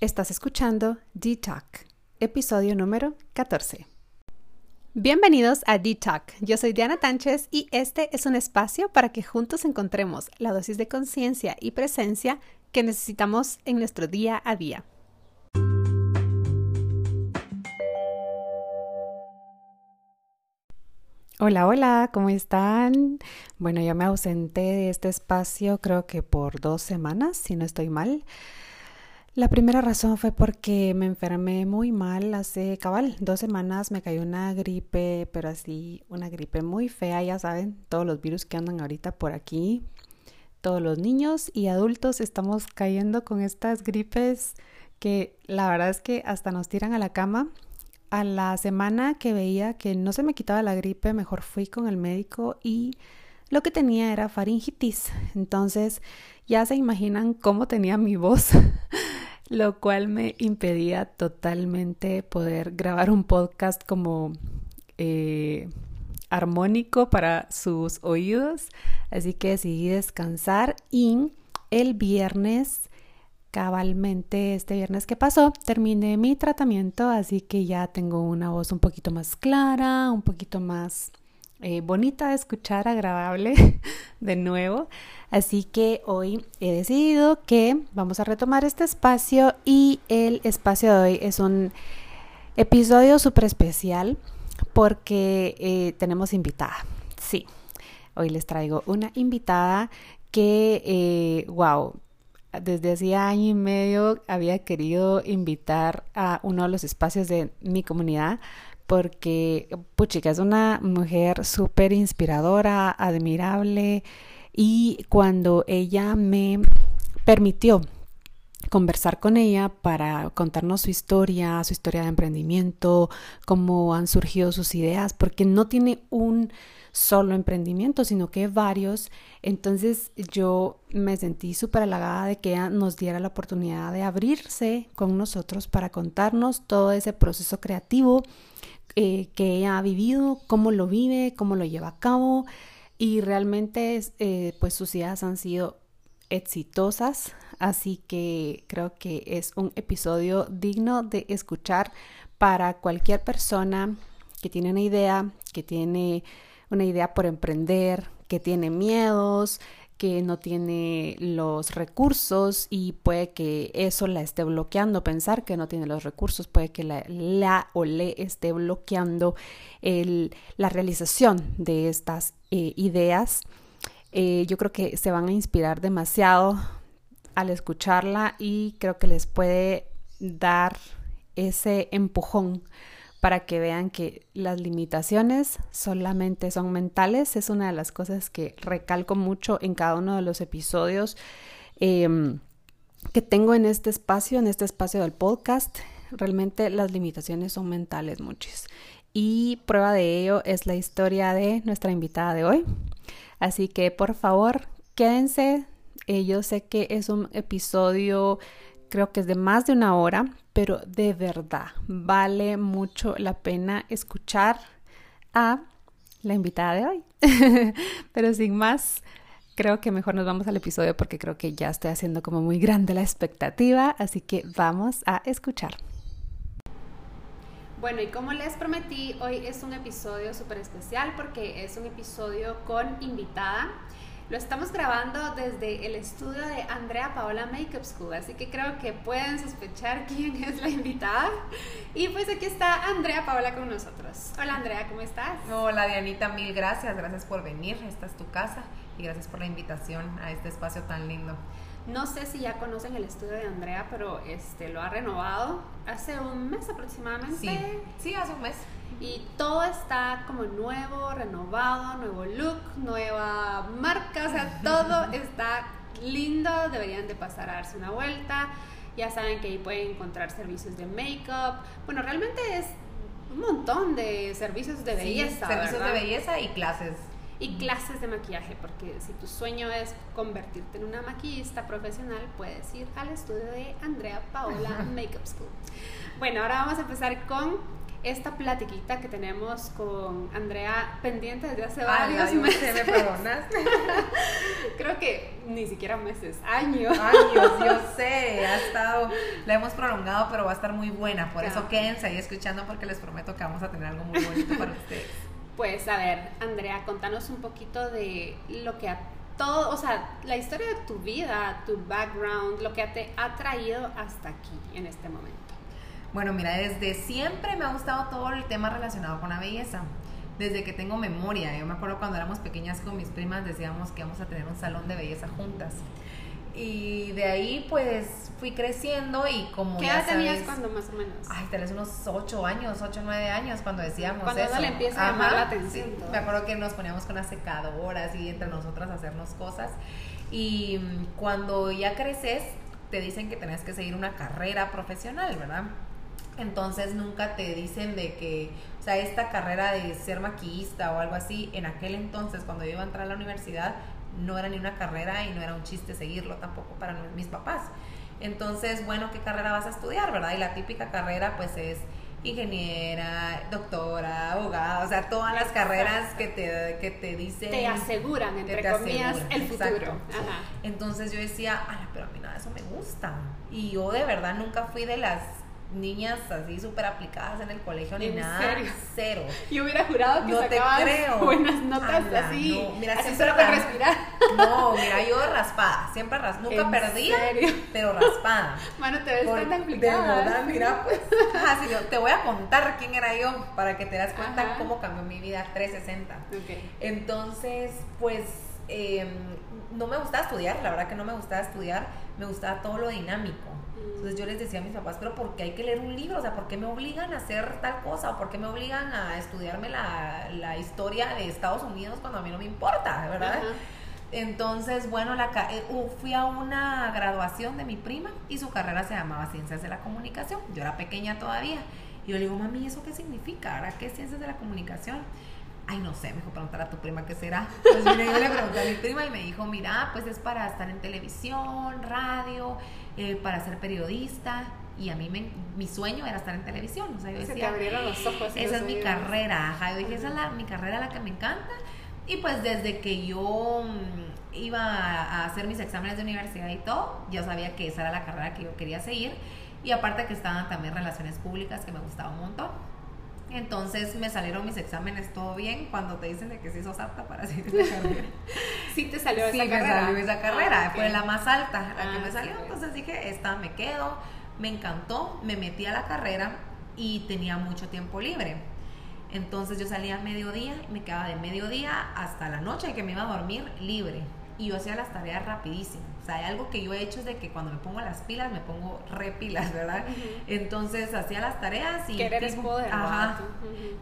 Estás escuchando D-Talk, episodio número 14. Bienvenidos a D-Talk. Yo soy Diana Tánchez y este es un espacio para que juntos encontremos la dosis de conciencia y presencia que necesitamos en nuestro día a día. Hola, hola, ¿cómo están? Bueno, yo me ausenté de este espacio creo que por dos semanas, si no estoy mal. La primera razón fue porque me enfermé muy mal hace cabal dos semanas, me cayó una gripe, pero así una gripe muy fea, ya saben, todos los virus que andan ahorita por aquí, todos los niños y adultos estamos cayendo con estas gripes que la verdad es que hasta nos tiran a la cama a la semana que veía que no se me quitaba la gripe, mejor fui con el médico y lo que tenía era faringitis. Entonces ya se imaginan cómo tenía mi voz, lo cual me impedía totalmente poder grabar un podcast como eh, armónico para sus oídos. Así que decidí descansar y el viernes cabalmente este viernes que pasó terminé mi tratamiento, así que ya tengo una voz un poquito más clara, un poquito más eh, bonita de escuchar, agradable de nuevo. Así que hoy he decidido que vamos a retomar este espacio y el espacio de hoy es un episodio súper especial porque eh, tenemos invitada. Sí, hoy les traigo una invitada que, eh, wow, desde hacía año y medio había querido invitar a uno de los espacios de mi comunidad porque, puchica, es una mujer súper inspiradora, admirable y cuando ella me permitió conversar con ella para contarnos su historia, su historia de emprendimiento, cómo han surgido sus ideas, porque no tiene un solo emprendimiento, sino que varios. Entonces yo me sentí súper halagada de que ella nos diera la oportunidad de abrirse con nosotros para contarnos todo ese proceso creativo eh, que ha vivido, cómo lo vive, cómo lo lleva a cabo y realmente eh, pues sus ideas han sido exitosas, así que creo que es un episodio digno de escuchar para cualquier persona que tiene una idea, que tiene una idea por emprender, que tiene miedos, que no tiene los recursos y puede que eso la esté bloqueando, pensar que no tiene los recursos, puede que la, o le esté bloqueando la realización de estas eh, ideas. Eh, yo creo que se van a inspirar demasiado al escucharla y creo que les puede dar ese empujón para que vean que las limitaciones solamente son mentales. Es una de las cosas que recalco mucho en cada uno de los episodios em, que tengo en este espacio, en este espacio del podcast. Realmente las limitaciones son mentales muchas. Y prueba de ello es la historia de nuestra invitada de hoy. Así que por favor, quédense. Eh, yo sé que es un episodio, creo que es de más de una hora, pero de verdad vale mucho la pena escuchar a la invitada de hoy. pero sin más, creo que mejor nos vamos al episodio porque creo que ya estoy haciendo como muy grande la expectativa, así que vamos a escuchar. Bueno, y como les prometí, hoy es un episodio súper especial porque es un episodio con invitada. Lo estamos grabando desde el estudio de Andrea Paola Makeup School, así que creo que pueden sospechar quién es la invitada. Y pues aquí está Andrea Paola con nosotros. Hola Andrea, ¿cómo estás? Hola Dianita, mil gracias, gracias por venir, esta es tu casa y gracias por la invitación a este espacio tan lindo. No sé si ya conocen el estudio de Andrea, pero este lo ha renovado hace un mes aproximadamente. Sí, sí hace un mes y todo está como nuevo, renovado, nuevo look, nueva marca, o sea, todo está lindo, deberían de pasar a darse una vuelta. Ya saben que ahí pueden encontrar servicios de make-up. Bueno, realmente es un montón de servicios de belleza. servicios de belleza y clases. Y clases de maquillaje, porque si tu sueño es convertirte en una maquillista profesional, puedes ir al estudio de Andrea Paola Makeup School. Bueno, ahora vamos a empezar con esta platiquita que tenemos con Andrea pendiente desde hace Ay, varios ay, meses. ¿Me perdonas? Creo que ni siquiera meses, años. Años, yo sé, ha estado, la hemos prolongado, pero va a estar muy buena. Por eso quédense ahí escuchando porque les prometo que vamos a tener algo muy bonito para ustedes. Pues a ver, Andrea, contanos un poquito de lo que a todo, o sea, la historia de tu vida, tu background, lo que te ha traído hasta aquí en este momento. Bueno, mira, desde siempre me ha gustado todo el tema relacionado con la belleza. Desde que tengo memoria, yo me acuerdo cuando éramos pequeñas con mis primas decíamos que íbamos a tener un salón de belleza juntas. Y de ahí pues fui creciendo y como ¿Qué ya edad tenías cuando más o menos? Ay, tal vez unos 8 años, 8 o 9 años cuando decíamos Cuando eso. le empieza a llamar la atención sí. Me acuerdo que nos poníamos con las secadoras y entre nosotras a hacernos cosas. Y mm, cuando ya creces, te dicen que tenés que seguir una carrera profesional, ¿verdad? Entonces nunca te dicen de que, o sea, esta carrera de ser maquillista o algo así, en aquel entonces, cuando yo iba a entrar a la universidad, no era ni una carrera y no era un chiste seguirlo tampoco para mis papás. Entonces, bueno, ¿qué carrera vas a estudiar, verdad? Y la típica carrera, pues es ingeniera, doctora, abogada, o sea, todas las carreras que te, que te dicen. Te aseguran, entre te comillas, aseguran, el futuro. Ajá. Entonces yo decía, "Ala, pero a mí nada de eso me gusta. Y yo de verdad nunca fui de las niñas así súper aplicadas en el colegio ni ¿En nada. serio? Cero. Yo hubiera jurado que No te creo. buenas notas Ala, así, no. Mira, así siempre solo ras- respirar. No, mira, yo raspada, siempre ras, nunca ¿En perdía, serio? pero raspada. Mano, te ves Por- tan de aplicada. verdad, mira, pues, ajá, sí, yo te voy a contar quién era yo para que te das cuenta Ajá. cómo cambió mi vida 360. Ok. Entonces, pues eh, no me gustaba estudiar, la verdad que no me gustaba estudiar, me gustaba todo lo dinámico. Entonces yo les decía a mis papás, pero ¿por qué hay que leer un libro? O sea, ¿por qué me obligan a hacer tal cosa? ¿O por qué me obligan a estudiarme la, la historia de Estados Unidos cuando a mí no me importa, ¿verdad? Entonces, bueno, la, eh, uh, fui a una graduación de mi prima y su carrera se llamaba Ciencias de la Comunicación. Yo era pequeña todavía. Y yo le digo, mami, ¿eso qué significa? ¿Ahora qué es Ciencias de la Comunicación? Ay, no sé, me dijo preguntar a tu prima qué será. Pues mira, yo le pregunté a mi prima y me dijo, mira, pues es para estar en televisión, radio, eh, para ser periodista. Y a mí me- mi sueño era estar en televisión. O sea, yo Se te abrieron los ojos. esa es mi carrera, ajá. Yo dije, esa es la, mi carrera la que me encanta. Y pues desde que yo mm, iba a hacer mis exámenes de universidad y todo, yo sabía que esa era la carrera que yo quería seguir. Y aparte que estaban también relaciones públicas, que me gustaba un montón. Entonces me salieron mis exámenes todo bien cuando te dicen de que sí sos apta para seguir esa carrera. Sí te salió sí, esa me carrera. salió esa carrera, Ah, ok. fue la más alta la que Ah, me salió. sí. Entonces dije, esta me quedo, me encantó, me metí a la carrera y tenía mucho tiempo libre. Entonces yo salía a mediodía y me quedaba de mediodía hasta la noche que me iba a dormir libre. Y yo hacía las tareas rapidísimo. Sea, hay algo que yo he hecho es de que cuando me pongo las pilas, me pongo re pilas, ¿verdad? Entonces hacía las tareas y... Querer es tipo- poder. Ajá,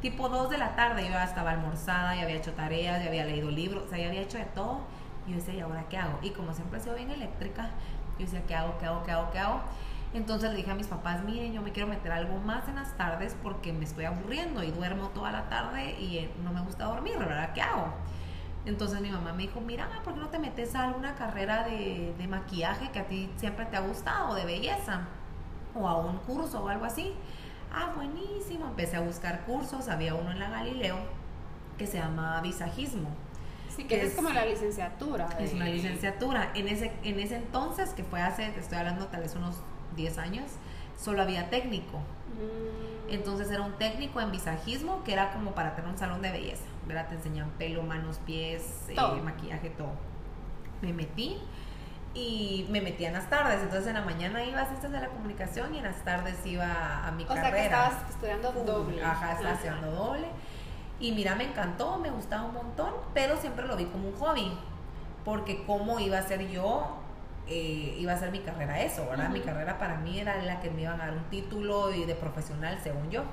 tipo 2 de la tarde yo ya estaba almorzada, ya había hecho tareas, ya había leído libros, o sea, ya había hecho de todo. Y yo decía, ¿y ahora qué hago? Y como siempre he sido bien eléctrica, yo decía, ¿qué hago? ¿Qué hago? ¿Qué hago? ¿Qué hago? Entonces le dije a mis papás, miren, yo me quiero meter algo más en las tardes porque me estoy aburriendo y duermo toda la tarde y eh, no me gusta dormir, ¿verdad? ¿Qué hago? Entonces mi mamá me dijo, mira, ¿por qué no te metes a alguna carrera de, de maquillaje que a ti siempre te ha gustado, de belleza? O a un curso o algo así. Ah, buenísimo. Empecé a buscar cursos. Había uno en la Galileo que se llama visajismo. Sí, que es, es- como la licenciatura. Es una licenciatura. En ese, en ese entonces, que fue hace, te estoy hablando tal vez unos 10 años, solo había técnico. Mm. Entonces era un técnico en visajismo que era como para tener un salón de belleza. ¿Verdad? Te enseñan pelo, manos, pies, eh, maquillaje, todo. Me metí y me metí en las tardes. Entonces en la mañana iba a ciencias de la comunicación y en las tardes iba a mi O carrera. sea que estabas estudiando doble. Ajá, estaba haciendo doble. Y mira, me encantó, me gustaba un montón, pero siempre lo vi como un hobby. Porque cómo iba a ser yo, eh, iba a ser mi carrera eso, ¿verdad? Mi carrera para mí era la que me iban a dar un título y de profesional, según yo.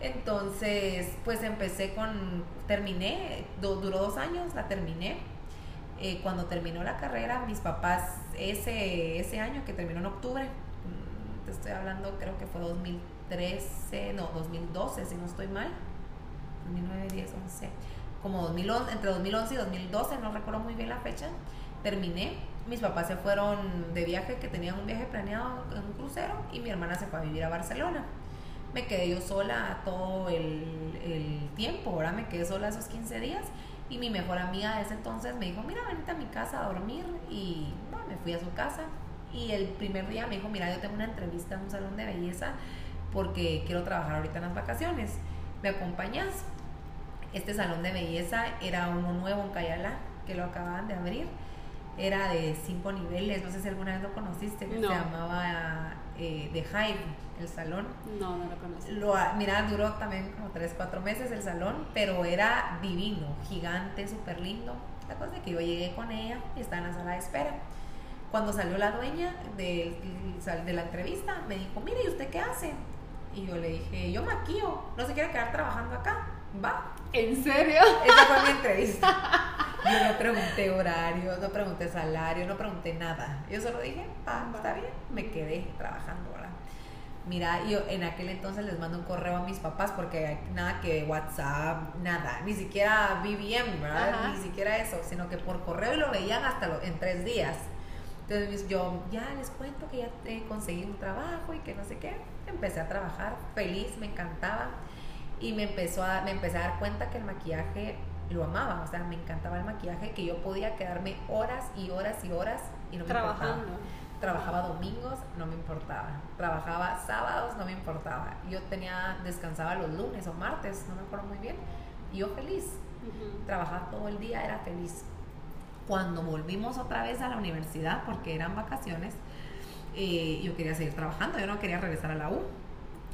Entonces, pues empecé con, terminé, do- duró dos años, la terminé. Eh, cuando terminó la carrera, mis papás, ese, ese año que terminó en octubre, mm, te estoy hablando, creo que fue 2013, no, 2012, si no estoy mal, 2009, 10, 11, como 2011, entre 2011 y 2012, no recuerdo muy bien la fecha, terminé. Mis papás se fueron de viaje, que tenían un viaje planeado en un crucero, y mi hermana se fue a vivir a Barcelona. Me quedé yo sola todo el, el tiempo, ahora me quedé sola esos 15 días y mi mejor amiga de ese entonces me dijo, mira, venite a mi casa a dormir y bueno, me fui a su casa y el primer día me dijo, mira, yo tengo una entrevista en un salón de belleza porque quiero trabajar ahorita en las vacaciones, ¿me acompañas? Este salón de belleza era uno nuevo en Cayala, que lo acababan de abrir, era de cinco niveles, no sé si alguna vez lo conociste, que No. se llamaba eh, The Hive, el salón. No, no lo conozco. Lo, mira, duró también como 3, 4 meses el salón, pero era divino, gigante, súper lindo. La cosa es que yo llegué con ella y estaba en la sala de espera. Cuando salió la dueña de, de la entrevista, me dijo, mire, ¿y usted qué hace? Y yo le dije, yo maquillo, ¿no se quiere quedar trabajando acá? Va. ¿En serio? Esa fue mi entrevista. Yo no pregunté horario, no pregunté salario, no pregunté nada. Yo solo dije, ah, está bien, me quedé trabajando, ¿verdad? Mira, yo en aquel entonces les mando un correo a mis papás porque nada que WhatsApp, nada, ni siquiera BBM, ¿verdad? Ajá. Ni siquiera eso, sino que por correo y lo veían hasta lo- en tres días. Entonces yo ya les cuento que ya he conseguido un trabajo y que no sé qué. Empecé a trabajar feliz, me encantaba y me empezó a me empecé a dar cuenta que el maquillaje lo amaba, o sea, me encantaba el maquillaje, que yo podía quedarme horas y horas y horas y no me importaba. Trabajaba domingos, no me importaba. Trabajaba sábados, no me importaba. Yo tenía descansaba los lunes o martes, no me acuerdo muy bien, y yo feliz. Trabajaba todo el día, era feliz. Cuando volvimos otra vez a la universidad, porque eran vacaciones, eh, yo quería seguir trabajando, yo no quería regresar a la U.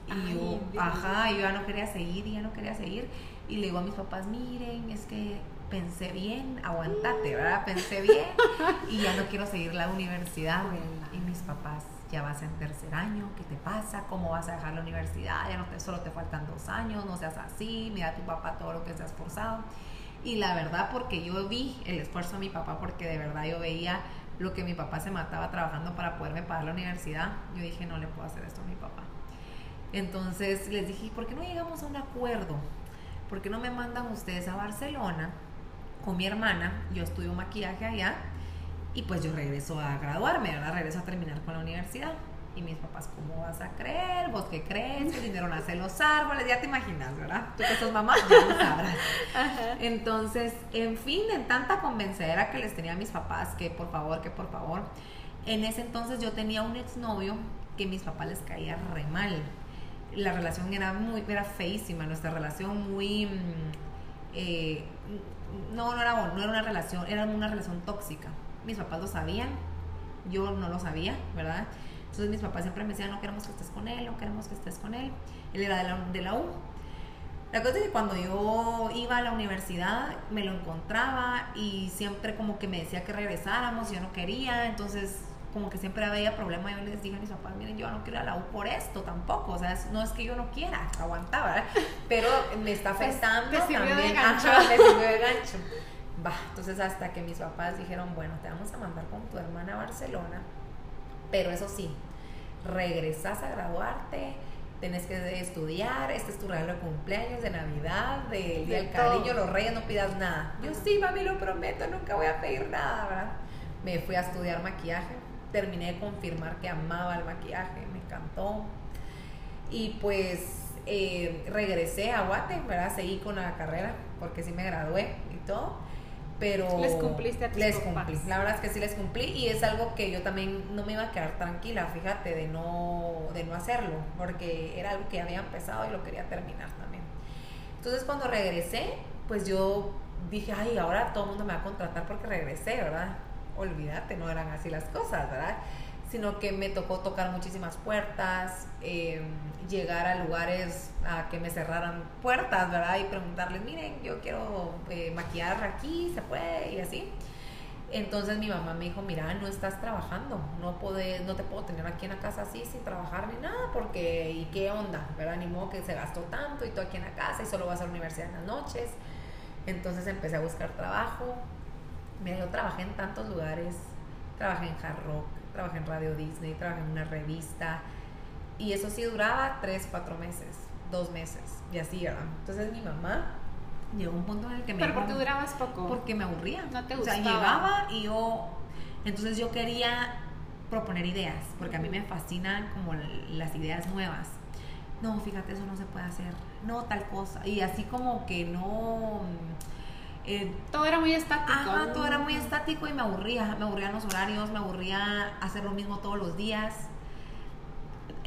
Y Ay, yo, ajá, yo ya no quería seguir, ya no quería seguir. Y le digo a mis papás, miren, es que pensé bien, aguantate, ¿verdad? Pensé bien y ya no quiero seguir la universidad. Y mis papás, ya vas en tercer año, ¿qué te pasa? ¿Cómo vas a dejar la universidad? Ya no te, solo te faltan dos años, no seas así, mira a tu papá todo lo que se ha esforzado. Y la verdad, porque yo vi el esfuerzo de mi papá, porque de verdad yo veía lo que mi papá se mataba trabajando para poderme pagar la universidad, yo dije, no le puedo hacer esto a mi papá. Entonces les dije, ¿por qué no llegamos a un acuerdo? ¿Por qué no me mandan ustedes a Barcelona con mi hermana? Yo estudio maquillaje allá y pues yo regreso a graduarme, ¿verdad? Regreso a terminar con la universidad. Y mis papás, ¿cómo vas a creer? ¿Vos qué crees? El dinero nace en los árboles, ya te imaginas, ¿verdad? Tú que sos mamá, ya lo sabrás. Ajá. Entonces, en fin, en tanta convencedera que les tenía a mis papás, que por favor, que por favor, en ese entonces yo tenía un exnovio que a mis papás les caía re mal. La relación era muy, era feísima, nuestra relación muy, mm, eh, no, no era, no era una relación, era una relación tóxica. Mis papás lo sabían, yo no lo sabía, ¿verdad? Entonces mis papás siempre me decían, no queremos que estés con él, no queremos que estés con él. Él era de la, de la U. La cosa es que cuando yo iba a la universidad me lo encontraba y siempre como que me decía que regresáramos, yo no quería, entonces como que siempre había problema, yo les dije a mis papás, miren, yo no quiero ir a la U por esto tampoco, o sea, no es que yo no quiera, aguantaba, ¿verdad? pero me está afectando te sirvió de también, gancho. Ajá, me de gancho. Va, entonces hasta que mis papás dijeron, bueno, te vamos a mandar con tu hermana a Barcelona, pero eso sí, regresas a graduarte, tenés que estudiar, este es tu regalo de cumpleaños, de Navidad, del Día del Cariño, los reyes, no pidas nada. Yo sí, mami, lo prometo, nunca voy a pedir nada, ¿verdad? Me fui a estudiar maquillaje, terminé de confirmar que amaba el maquillaje, me encantó. Y pues eh, regresé a Guate, ¿verdad? Seguí con la carrera, porque sí me gradué y todo. Pero Les cumpliste a tus les cumplí, la verdad es que sí les cumplí y es algo que yo también no me iba a quedar tranquila, fíjate, de no, de no hacerlo, porque era algo que ya había empezado y lo quería terminar también. Entonces cuando regresé, pues yo dije, ay, ahora todo el mundo me va a contratar porque regresé, ¿verdad? Olvídate, no eran así las cosas, ¿verdad? Sino que me tocó tocar muchísimas puertas, eh, llegar a lugares a que me cerraran puertas, ¿verdad? Y preguntarles, miren, yo quiero eh, maquillar aquí, se puede, y así. Entonces mi mamá me dijo, mira, no estás trabajando, no, podés, no te puedo tener aquí en la casa así sin trabajar ni nada, porque ¿y qué onda? ¿Verdad? Ni modo que se gastó tanto y tú aquí en la casa y solo vas a la universidad en las noches. Entonces empecé a buscar trabajo. Mira, yo trabajé en tantos lugares, trabajé en Hard Rock, trabajé en Radio Disney, trabajé en una revista y eso sí duraba tres, cuatro meses, dos meses y así, ¿verdad? Entonces mi mamá llegó a un punto en el que me Pero dijo, porque durabas poco. porque me aburría. No te O sea, gustaba. llegaba y yo. Entonces yo quería proponer ideas, porque a mí me fascinan como las ideas nuevas. no, fíjate, eso no se puede hacer, no, tal cosa. Y así como que no... Eh, todo era muy estático. Ajá, todo era muy estático y me aburría, me aburrían los horarios, me aburría hacer lo mismo todos los días.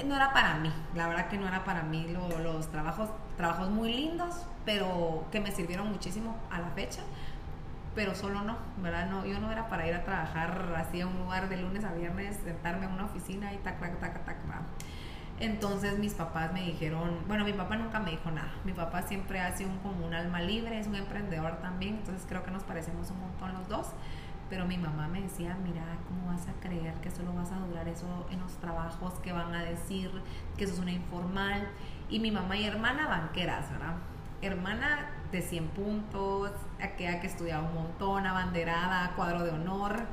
No era para mí, la verdad que no era para mí los trabajos, trabajos muy lindos, pero que me sirvieron muchísimo a la fecha, pero solo no, ¿verdad? No, yo no era para ir a trabajar así a un lugar de lunes a viernes, sentarme en una oficina y tac, tac, tac, tac, tac, entonces mis papás me dijeron, bueno, mi papá nunca me dijo nada. Mi papá siempre ha sido como un alma libre, es un emprendedor también, entonces creo que nos parecemos un montón los dos. Pero mi mamá me decía, mira, ¿cómo vas a creer que solo vas a durar eso en los trabajos que van a decir que eso es una informal? Y mi mamá y hermana banqueras, ¿verdad? Hermana de 100 puntos, aquella que estudiaba un montón, abanderada, cuadro de honor,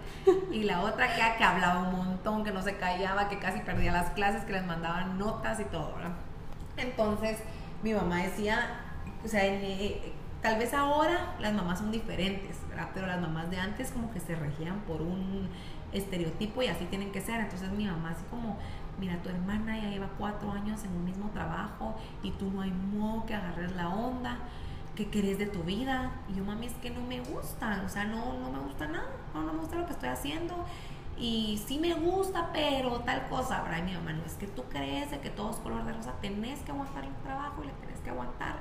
y la otra aquella que hablaba un montón, que no se callaba, que casi perdía las clases, que les mandaban notas y todo, ¿verdad? Entonces, mi mamá decía, o sea, eh, tal vez ahora las mamás son diferentes, ¿verdad? Pero las mamás de antes como que se regían por un estereotipo y así tienen que ser. Entonces mi mamá así como, mira, tu hermana ya lleva cuatro años en un mismo trabajo y tú no hay modo que agarres la onda. ¿Qué querés de tu vida? Y yo, mami, es que no me gusta, o sea, no, no me gusta nada, no, no me gusta lo que estoy haciendo. Y sí me gusta, pero tal cosa, ¿verdad? Mi mamá, no, es que tú crees de que todo es color de rosa, tenés que aguantar el trabajo y le tenés que aguantar.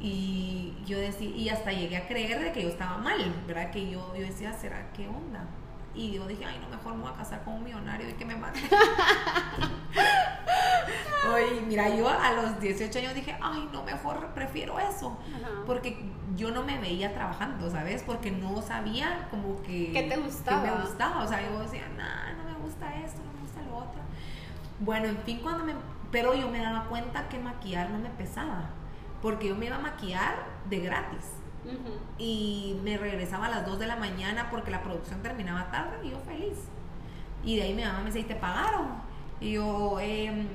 Y yo decía, y hasta llegué a creer de que yo estaba mal, ¿verdad? Que yo, yo decía, ¿será qué onda? Y yo dije, ay, no, mejor me voy a casar con un millonario y que me mate. Mira, yo a los 18 años dije, ay, no, mejor prefiero eso. Porque yo no me veía trabajando, ¿sabes? Porque no sabía como que... ¿Qué te gustaba? Que me gustaba. O sea, yo decía, nah, no me gusta esto, no me gusta lo otro. Bueno, en fin, cuando me... Pero yo me daba cuenta que maquillar no me pesaba. Porque yo me iba a maquillar de gratis. Y me regresaba a las 2 de la mañana porque la producción terminaba tarde y yo feliz. Y de ahí mi mamá me dice, ¿y te pagaron? Y yo, eh,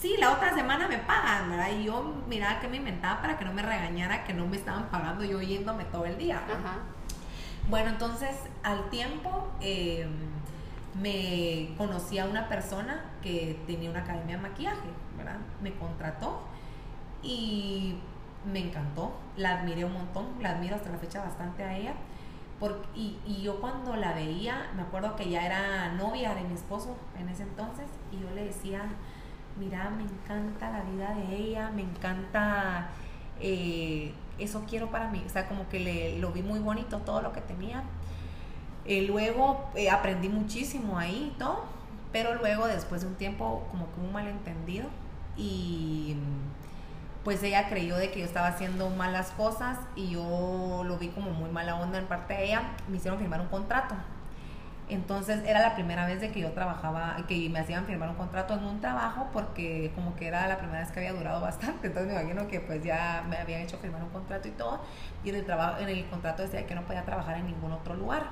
sí, la otra semana me pagan, ¿verdad? Y yo miraba que me inventaba para que no me regañara que no me estaban pagando yo yéndome todo el día. Bueno, entonces al tiempo em, me conocí a una persona que tenía una academia de maquillaje, ¿verdad? Me contrató y me encantó, la admiré un montón, la admiro hasta la fecha bastante a ella. Y, y, yo cuando la veía, me acuerdo que ya era novia de mi esposo en ese entonces, y yo le decía, mira, me encanta la vida de ella, me encanta, eh, eso quiero para mí, o sea, como que le, lo vi muy bonito todo lo que tenía. Eh, luego eh, aprendí muchísimo ahí todo, pero luego después de un tiempo como que un malentendido y pues ella creyó de que yo estaba haciendo malas cosas y yo lo vi como muy mala onda en parte de ella, me hicieron firmar un contrato. Entonces era la primera vez de que yo trabajaba, que me hacían firmar un contrato en un trabajo porque como que era la primera vez que había durado bastante, entonces me imagino que pues ya me habían hecho firmar un contrato y todo, y en el, trabajo, en el contrato decía que no podía trabajar en ningún otro lugar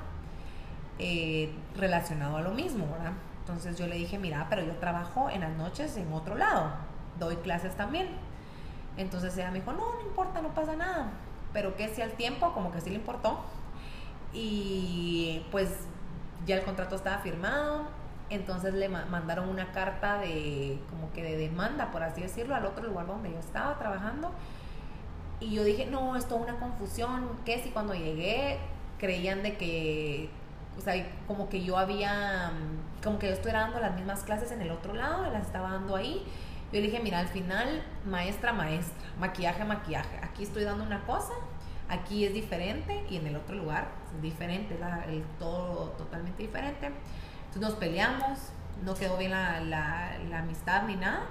eh, relacionado a lo mismo, ¿verdad? Entonces yo le dije, mira, pero yo trabajo en las noches en otro lado, doy clases también. Entonces ella me dijo, no, no importa, no pasa nada. Pero que si al tiempo, como que sí le importó. Y pues ya el contrato estaba firmado. Entonces le mandaron una carta de, como que de demanda, por así decirlo, al otro lugar donde yo estaba trabajando. Y yo dije, no, es toda una confusión. Que si cuando llegué creían de que, o sea, como que yo había, como que yo estuviera dando las mismas clases en el otro lado, las estaba dando ahí yo le dije, mira, al final, maestra, maestra, maquillaje, maquillaje. Aquí estoy dando una cosa, aquí es diferente y en el otro lugar es diferente, el, todo totalmente diferente. Entonces nos peleamos, no quedó bien la, la, amistad ni nada.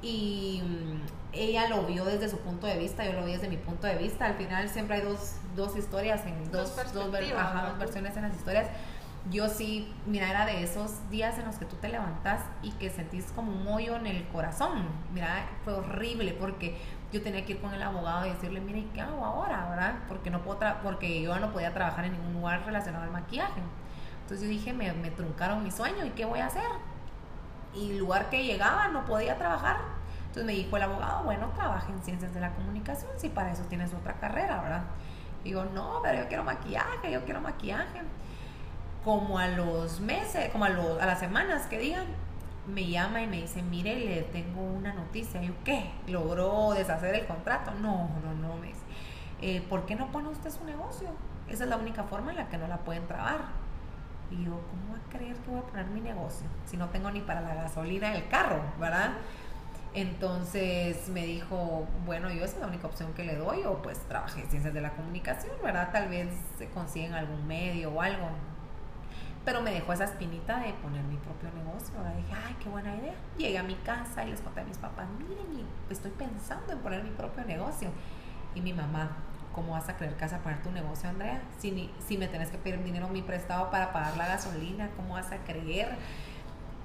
Y mm, ella lo vio desde su punto de vista, yo lo vi desde mi punto de vista. Al final siempre hay dos, dos historias, en dos, dos, dos versiones en las historias yo sí, mira, era de esos días en los que tú te levantas y que sentís como un hoyo en el corazón. Mira, fue horrible porque yo tenía que ir con el abogado y decirle, mire, ¿qué hago ahora? ¿verdad? Porque, no puedo porque yo no podía trabajar en ningún lugar relacionado al maquillaje. Entonces yo dije, me, me truncaron mi sueño y ¿qué voy a hacer? Y el lugar que llegaba no podía trabajar. Entonces me dijo el abogado, bueno, trabaja en ciencias de la comunicación, si para eso tienes otra carrera, ¿verdad? Y digo, no, pero yo quiero maquillaje, yo quiero maquillaje como a los meses, como a, a las semanas que digan, me llama y me dice, mire, le tengo una noticia. yo, ¿qué? ¿Logró deshacer el contrato? No, no, no, me dice. Eh, ¿Por qué no pone usted su negocio? Esa es la única forma en la que no la pueden trabar. Y yo, ¿cómo va a creer que voy a poner mi negocio si no tengo ni para la gasolina del carro, verdad? Entonces me dijo, bueno, yo esa es la única opción que le doy, o pues trabajé en ciencias de la comunicación, ¿verdad? Tal vez se consiguen algún medio o algo. Pero me dejó esa espinita de poner mi propio negocio. ¿verdad? Dije, ay, qué buena idea. Llegué a mi casa y les conté a mis papás, miren, estoy pensando en poner mi propio negocio. Y mi mamá, ¿cómo vas a creer que vas a poner tu negocio, Andrea? Si, si me tenés que pedir dinero mi prestado para pagar la gasolina, ¿cómo vas a creer?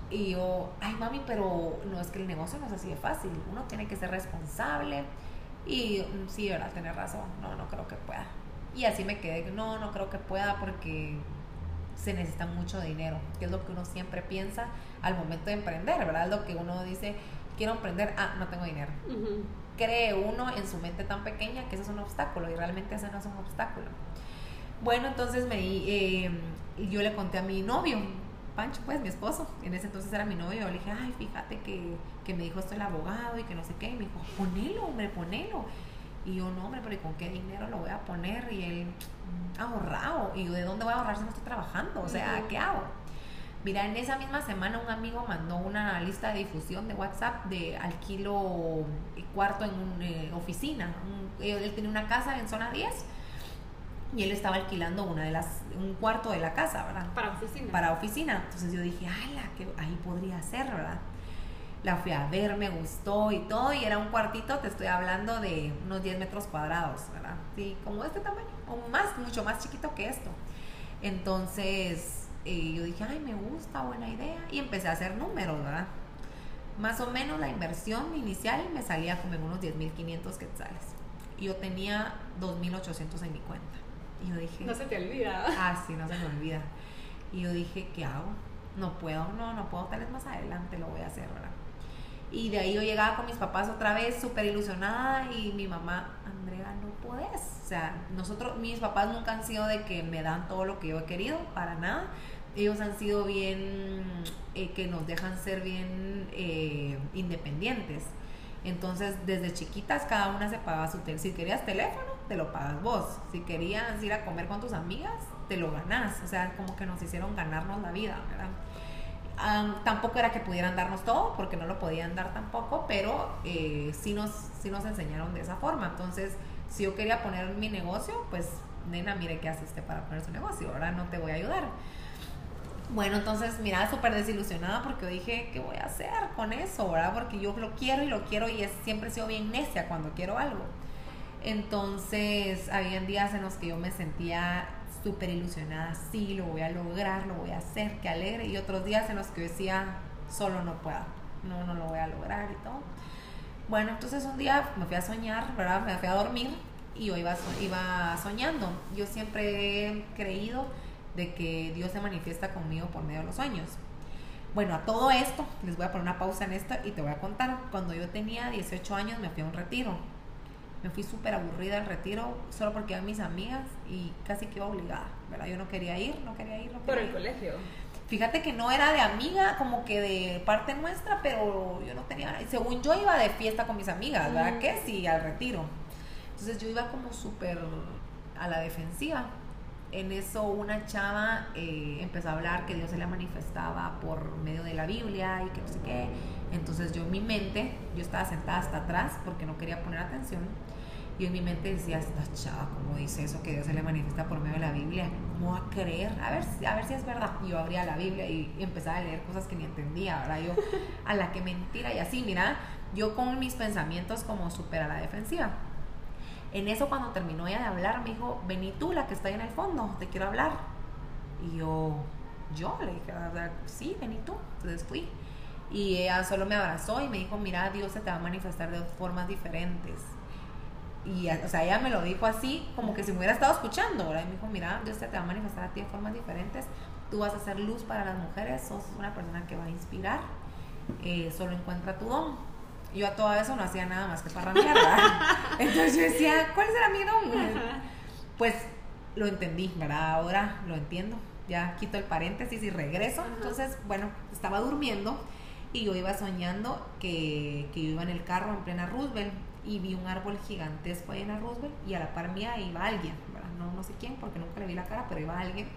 Y yo, ay mami, pero no es que el negocio no es así de fácil. Uno tiene que ser responsable. Y mm, sí, ¿verdad? Tener razón. No, no creo que pueda. Y así me quedé, no, no creo que pueda porque se necesita mucho dinero, que es lo que uno siempre piensa al momento de emprender, ¿verdad? Lo que uno dice, quiero emprender, ah, no tengo dinero. Cree uno en su mente tan pequeña que eso es un obstáculo y realmente ese no es un obstáculo. Bueno, entonces me, eh, yo le conté a mi novio, Pancho, pues mi esposo, en ese entonces era mi novio, le dije, ay, fíjate que, que me dijo esto el abogado y que no sé qué, y me dijo, ponelo, hombre, ponelo. Y yo, no, hombre, pero ¿y con qué dinero lo voy a poner? Y él, ahorrado. Y yo, ¿de dónde voy a ahorrar si no estoy trabajando? O sea, ¿qué hago? Mira, en esa misma semana un amigo mandó una lista de difusión de WhatsApp de alquilo cuarto en una eh, oficina. él tenía una casa en zona 10 y él estaba alquilando una de las un cuarto de la casa, ¿verdad? Para oficina. Para oficina. Entonces yo dije, ay, que ahí podría ser, ¿verdad? La fui a ver, me gustó y todo, y era un cuartito, te estoy hablando de unos 10 metros cuadrados, ¿verdad? Sí, como este tamaño, o más, mucho más chiquito que esto. Entonces eh, yo dije, ay, me gusta, buena idea, y empecé a hacer números, ¿verdad? Más o menos la inversión inicial me salía como en unos 10.500 quetzales. Y yo tenía 2.800 en mi cuenta. Y yo dije... No se te olvida. Ah, sí, no se me olvida. Y yo dije, ¿qué hago? No puedo, no, no puedo, tal vez más adelante lo voy a hacer, ¿verdad? Y de ahí yo llegaba con mis papás otra vez súper ilusionada y mi mamá, Andrea, no puedes. O sea, nosotros, mis papás nunca han sido de que me dan todo lo que yo he querido, para nada. Ellos han sido bien, eh, que nos dejan ser bien eh, independientes. Entonces, desde chiquitas, cada una se pagaba su teléfono. Si querías teléfono, te lo pagas vos. Si querías ir a comer con tus amigas, te lo ganás. O sea, como que nos hicieron ganarnos la vida, ¿verdad? Tampoco era que pudieran darnos todo, porque no lo podían dar tampoco, pero eh, sí, nos, sí nos enseñaron de esa forma. Entonces, si yo quería poner mi negocio, pues, nena, mire qué hace usted para poner su negocio, ahora no te voy a ayudar. Bueno, entonces, mira, súper desilusionada porque dije, ¿qué voy a hacer con eso, verdad? Porque yo lo quiero y lo quiero y es, siempre he sido bien necia cuando quiero algo. Entonces, había días en los que yo me sentía súper ilusionada, sí, lo voy a lograr, lo voy a hacer, qué alegre. Y otros días en los que decía, solo no puedo, no, no lo voy a lograr y todo. Bueno, entonces un día me fui a soñar, ¿verdad? Me fui a dormir y yo iba, iba soñando. Yo siempre he creído de que Dios se manifiesta conmigo por medio de los sueños. Bueno, a todo esto, les voy a poner una pausa en esto y te voy a contar. Cuando yo tenía 18 años me fui a un retiro me fui súper aburrida al retiro solo porque eran mis amigas y casi que iba obligada, ¿verdad? Yo no quería ir, no quería ir, no Por el colegio. Fíjate que no era de amiga, como que de parte nuestra, pero yo no tenía, según yo iba de fiesta con mis amigas, ¿verdad? Mm. Que sí, al retiro. Entonces yo iba como súper a la defensiva. En eso una chava eh, empezó a hablar que Dios se le manifestaba por medio de la Biblia y que no sé qué. Entonces yo en mi mente, yo estaba sentada hasta atrás porque no quería poner atención y en mi mente decía, esta chava, ¿cómo dice eso? Que Dios se le manifiesta por medio de la Biblia. ¿Cómo va a creer? A ver, a ver si es verdad. Yo abría la Biblia y, empezaba a leer cosas que ni entendía, ¿verdad? Yo, a la que mentira. Y así, mira, yo con mis pensamientos como súper a la defensiva. En eso cuando terminó ella de hablar, me dijo, vení tú, la que está ahí en el fondo, te quiero hablar. Y yo, yo le dije, sí, vení tú. Entonces fui. Y ella solo me abrazó y me dijo, mira, Dios se te va a manifestar de formas diferentes y, o sea, ella me lo dijo así, como que si me hubiera estado escuchando, ¿verdad? Y me dijo, mira, Dios te, va a manifestar a ti de formas diferentes, tú vas a hacer luz para las mujeres, sos una persona que va a inspirar, eh, solo encuentra tu don. Yo a todo eso no hacía nada más que para ¿verdad? Entonces yo decía, ¿cuál será mi don? Pues lo entendí, ¿verdad? Ahora lo entiendo. Ya quito el paréntesis y regreso. Entonces, bueno, estaba durmiendo Y yo iba soñando que, que yo iba en el carro en plena Roosevelt y vi un árbol gigantesco ahí en la Roosevelt y a la par mía iba alguien. No, no sé quién porque nunca le vi la cara, pero iba alguien.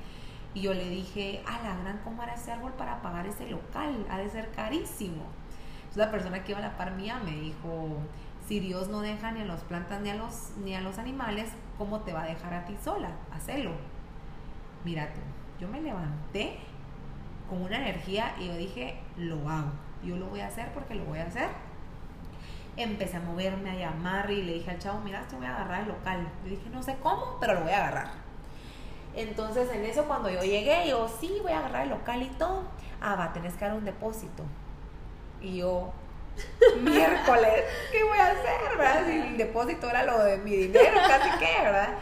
Y yo le dije, a la gran, ¿cómo era ese árbol para pagar ese local? Ha de ser carísimo. Entonces la persona que iba a la par mía me dijo, si Dios no deja ni a las plantas ni a los, ni a los animales, ¿cómo te va a dejar a ti sola? Hacelo. Mira tú, yo me levanté con una energía y yo dije, lo hago. Yo lo voy a hacer porque lo voy a hacer empecé a moverme, a llamar y le dije al chavo, mira, te voy a agarrar el local. Yo dije, no sé cómo, pero lo voy a agarrar. Entonces en eso cuando yo llegué, yo, sí, voy a agarrar el local y todo. Ah, va, tenés que dar un depósito. Y yo, miércoles, ¿qué voy a hacer? ¿verdad? Si el depósito era lo de mi dinero, casi que, ¿verdad?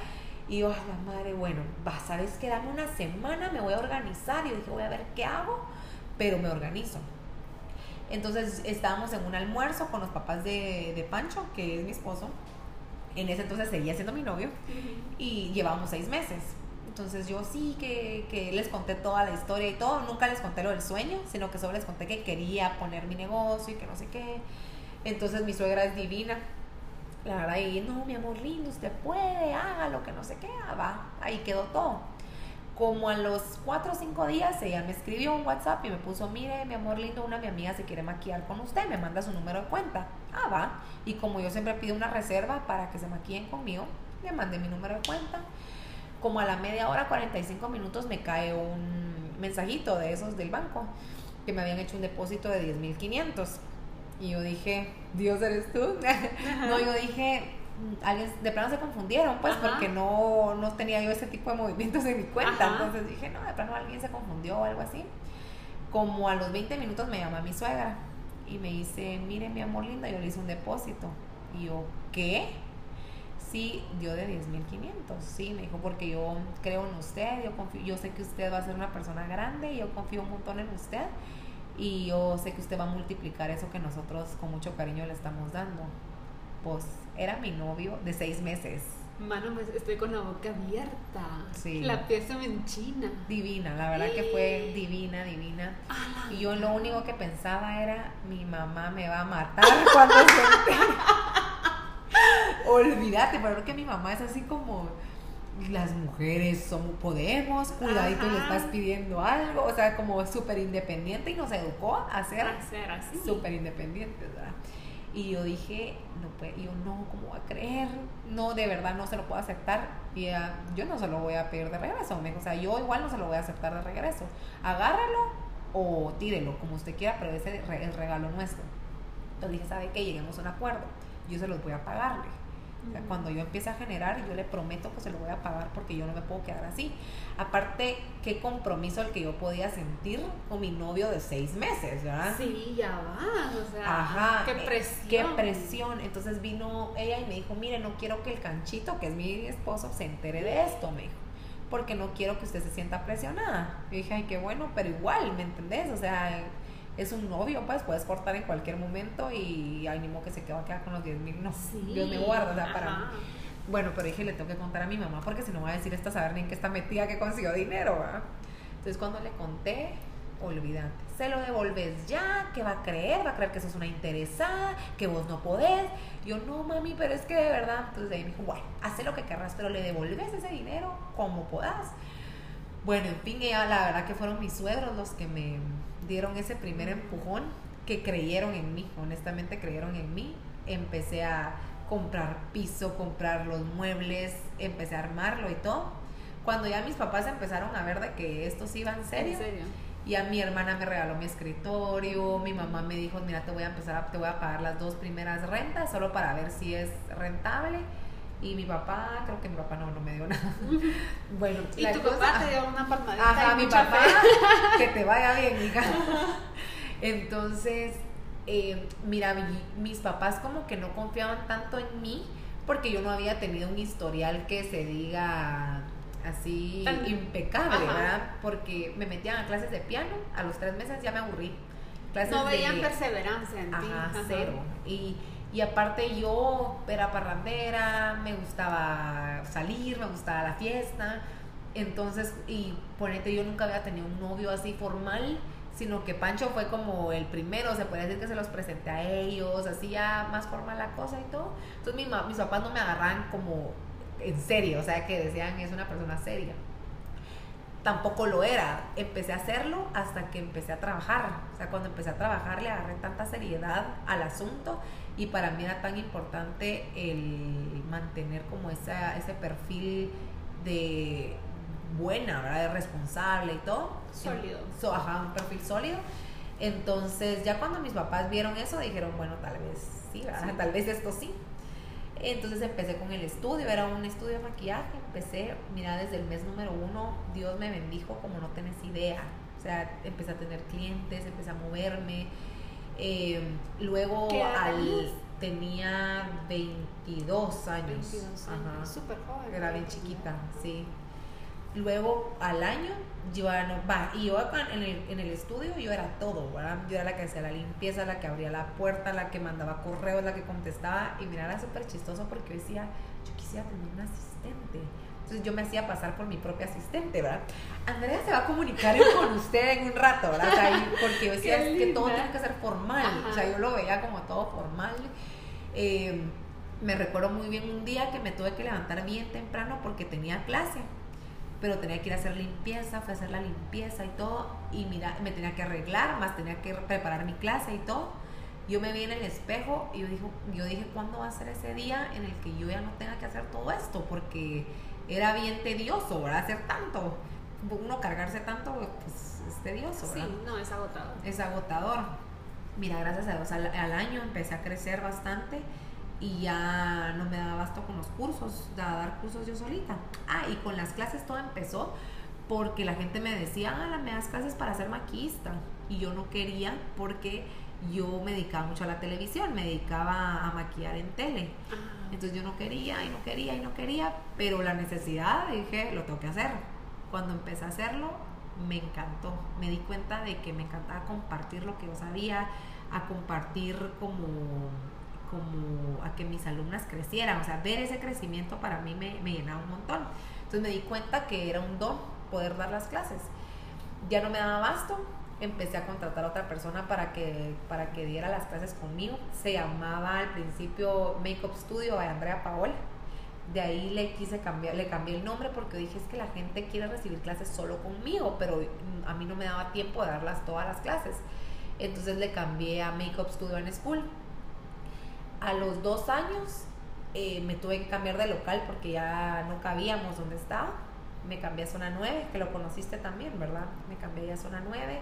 Y yo, la madre, bueno, va, ¿sabes qué? Dame una semana, me voy a organizar. Y yo dije, voy a ver qué hago, pero me organizo. Entonces estábamos en un almuerzo con los papás de, Pancho, que es mi esposo. En ese entonces seguía siendo mi novio y llevábamos seis meses. Entonces yo sí que, que, les conté toda la historia y todo. Nunca les conté lo del sueño, sino que solo les conté que quería poner mi negocio y que no sé qué. Entonces mi suegra es divina. La verdad, y no, mi amor lindo, usted puede, haga lo que no sé qué, ah, va. Ahí quedó todo. Como a los cuatro o cinco días ella me escribió un WhatsApp y me puso, mire, mi amor lindo, una mi amiga se quiere maquillar con usted, me manda su número de cuenta. Ah, va. Y como yo siempre pido una reserva para que se maquillen conmigo, le mandé mi número de cuenta. Como a la media hora, 45 minutos, me cae un mensajito de esos del banco que me habían hecho un depósito de 10.500. Y yo dije, Dios eres tú. no, yo dije, alguien de plano se confundieron, pues, porque no, no tenía yo ese tipo de movimientos en mi cuenta. Entonces dije, no, de plano alguien se confundió o algo así. Como a los 20 minutos me llama mi suegra y me dice, mire mi amor linda, yo le hice un depósito. Y yo, ¿qué? Sí, dio de 10.500. Sí, me dijo, porque yo creo en usted, yo, confío, yo sé que usted va a ser una persona grande, y yo confío un montón en usted y yo sé que usted va a multiplicar eso que nosotros con mucho cariño le estamos dando. Pues era mi novio de seis meses. Mano, estoy con la boca abierta. Sí. La pieza me enchina. Divina, la verdad que fue divina, divina. y yo lo único que pensaba era, mi mamá me va a matar cuando se Olvídate, pero que mi mamá es así como las mujeres somos, podemos, cuidadito le estás pidiendo algo, o sea, como súper independiente y nos educó a ser. Súper independientes, ¿verdad? Y yo dije, no puede, yo no, ¿cómo va a creer? No, de verdad no se lo puedo aceptar. Y yo no se lo voy a pedir de regreso. O sea, yo igual no se lo voy a aceptar de regreso. Agárralo o tírelo, como usted quiera, pero ese es el regalo nuestro. Entonces dije, ¿sabe qué? Lleguemos a un acuerdo. Yo se los voy a pagarle cuando yo empiece a generar, yo le prometo que se lo voy a pagar porque yo no me puedo quedar así. Aparte, qué compromiso el que yo podía sentir con mi novio de seis meses, ¿verdad? Sí, ya va, o sea, qué eh, presión. qué presión. Entonces vino ella y me dijo, mire, no quiero que el canchito, que es mi esposo, se entere de esto, me dijo porque no quiero que usted se sienta presionada. Y dije, ay, qué bueno, pero igual, ¿me entendés? O sea, es un novio, pues puedes cortar en cualquier momento y ánimo que se queda a quedar con los 10 mil. No, Dios me guarda, o sea, para. Bueno, pero dije, le tengo que contar a mi mamá porque si no va a decir esta saber ni en qué está metida que consiguió dinero, ¿verdad? Entonces cuando le conté, olvídate, se lo devolves ya, que va a creer, va a creer que sos una interesada, que vos no podés. Yo, no, mami, pero es que de verdad. Entonces ahí me dijo, bueno, hace lo que querrás, pero le devolves ese dinero como podás. Bueno, en fin, ella, la verdad que fueron mis suegros los que me dieron ese primer empujón, que creyeron en mí, honestamente creyeron en mí. Empecé a comprar piso, comprar los muebles, empecé a armarlo y todo. Cuando ya mis papás empezaron a ver de que esto sí iba en serio, ¿En serio? y a mi hermana me regaló mi escritorio, mi mamá me dijo, mira, te voy a empezar a, te voy a pagar las dos primeras rentas solo para ver si es rentable. Y mi papá, creo que mi papá no, no me dio nada. bueno, ¿Y tu papá te dio una palmadita? Ajá, mi papá, que te vaya bien, hija. Entonces, eh, mira, mis papás como que no confiaban tanto en mí porque yo no había tenido un historial que se diga así impecable, ¿verdad? Porque me metían a clases de piano, a los tres meses ya me aburrí. no veían perseverancia en ti. Ajá, cero. Y y aparte yo era parrandera, me gustaba salir, me gustaba la fiesta. Entonces, y ponete, yo nunca había tenido un novio así formal sino que Pancho fue como el primero, se puede decir que se los presenté a ellos, así más formal la cosa y todo. Entonces mi mis papás no me agarran como en serio, o sea, que decían es una persona seria. Tampoco lo era. Empecé a hacerlo hasta que empecé a trabajar. O sea, cuando empecé a trabajar le agarré tanta seriedad al asunto y para mí era tan importante el mantener como esa, ese perfil de buena, ¿verdad? De responsable y todo. Sólido. So, ajá, un perfil sólido. Entonces, ya cuando mis papás vieron eso, dijeron, bueno, tal vez sí, ¿verdad? tal vez esto sí. Entonces empecé con el estudio, era un estudio de maquillaje. Empecé, mira, desde el mes número uno, Dios me bendijo como no tenés idea. O sea, empecé a tener clientes, empecé a moverme. Eh, luego al, tenía 22 años. 22 años. Ajá. Súper joven. Era bien chiquita, sí. Luego al año yo ya no, va, y yo en el, en el estudio yo era todo, ¿verdad? Yo era la que hacía la limpieza, la que abría la puerta, la que mandaba correos, la que contestaba, y mira, era súper chistoso porque yo decía, yo quisiera tener un asistente. Entonces yo me hacía pasar por mi propia asistente, ¿verdad? Andrea se va a comunicar con usted en un rato, ¿verdad? O sea, y- porque yo decía, es que todo tiene que ser formal, Ajá. o sea, yo lo veía como todo formal. Eh, me recuerdo muy bien un día que me tuve que levantar bien temprano porque tenía clase, pero tenía que ir a hacer limpieza, fue a hacer la limpieza y todo, y mira, me tenía que arreglar, más tenía que preparar mi clase y todo. Yo me vi en el espejo y yo dije, yo dije, ¿cuándo va a ser ese día en el que yo ya no tenga que hacer todo esto? Porque era bien tedioso, ¿verdad? Hacer tanto, uno cargarse tanto, pues es tedioso, Sí, ¿verdad? no, es agotador. es agotador. Mira, gracias a Dios, al, al año empecé a crecer bastante y ya no me daba abasto con los cursos, a dar cursos yo solita. Ah, y con las clases todo empezó porque la gente me decía, ah, me das clases para ser maquillista. Y yo no quería porque yo me dedicaba mucho a la televisión, me dedicaba a maquillar en tele. Ah, Entonces yo no quería y no quería y no quería, pero la necesidad dije, lo tengo que hacer. Cuando empecé a hacerlo, me encantó. Me di cuenta de que me encantaba compartir lo que yo sabía, a compartir como, como a que mis alumnas crecieran. O sea, ver ese crecimiento para mí me, me llenaba un montón. Entonces me di cuenta que era un don poder dar las clases. Ya no me daba abasto, empecé a contratar a otra persona para que, para que diera las clases conmigo. Se llamaba al principio Makeup Studio de Andrea Paola. De ahí le quise cambiar, le cambié el nombre porque dije es que la gente quiere recibir clases solo conmigo, pero a mí no me daba tiempo de darlas todas las clases. Entonces le cambié a Makeup Studio en School. A los dos años eh, me tuve que cambiar de local porque ya no cabíamos donde estaba. Me cambié a zona 9, que lo conociste también, ¿verdad? Me cambié a zona 9.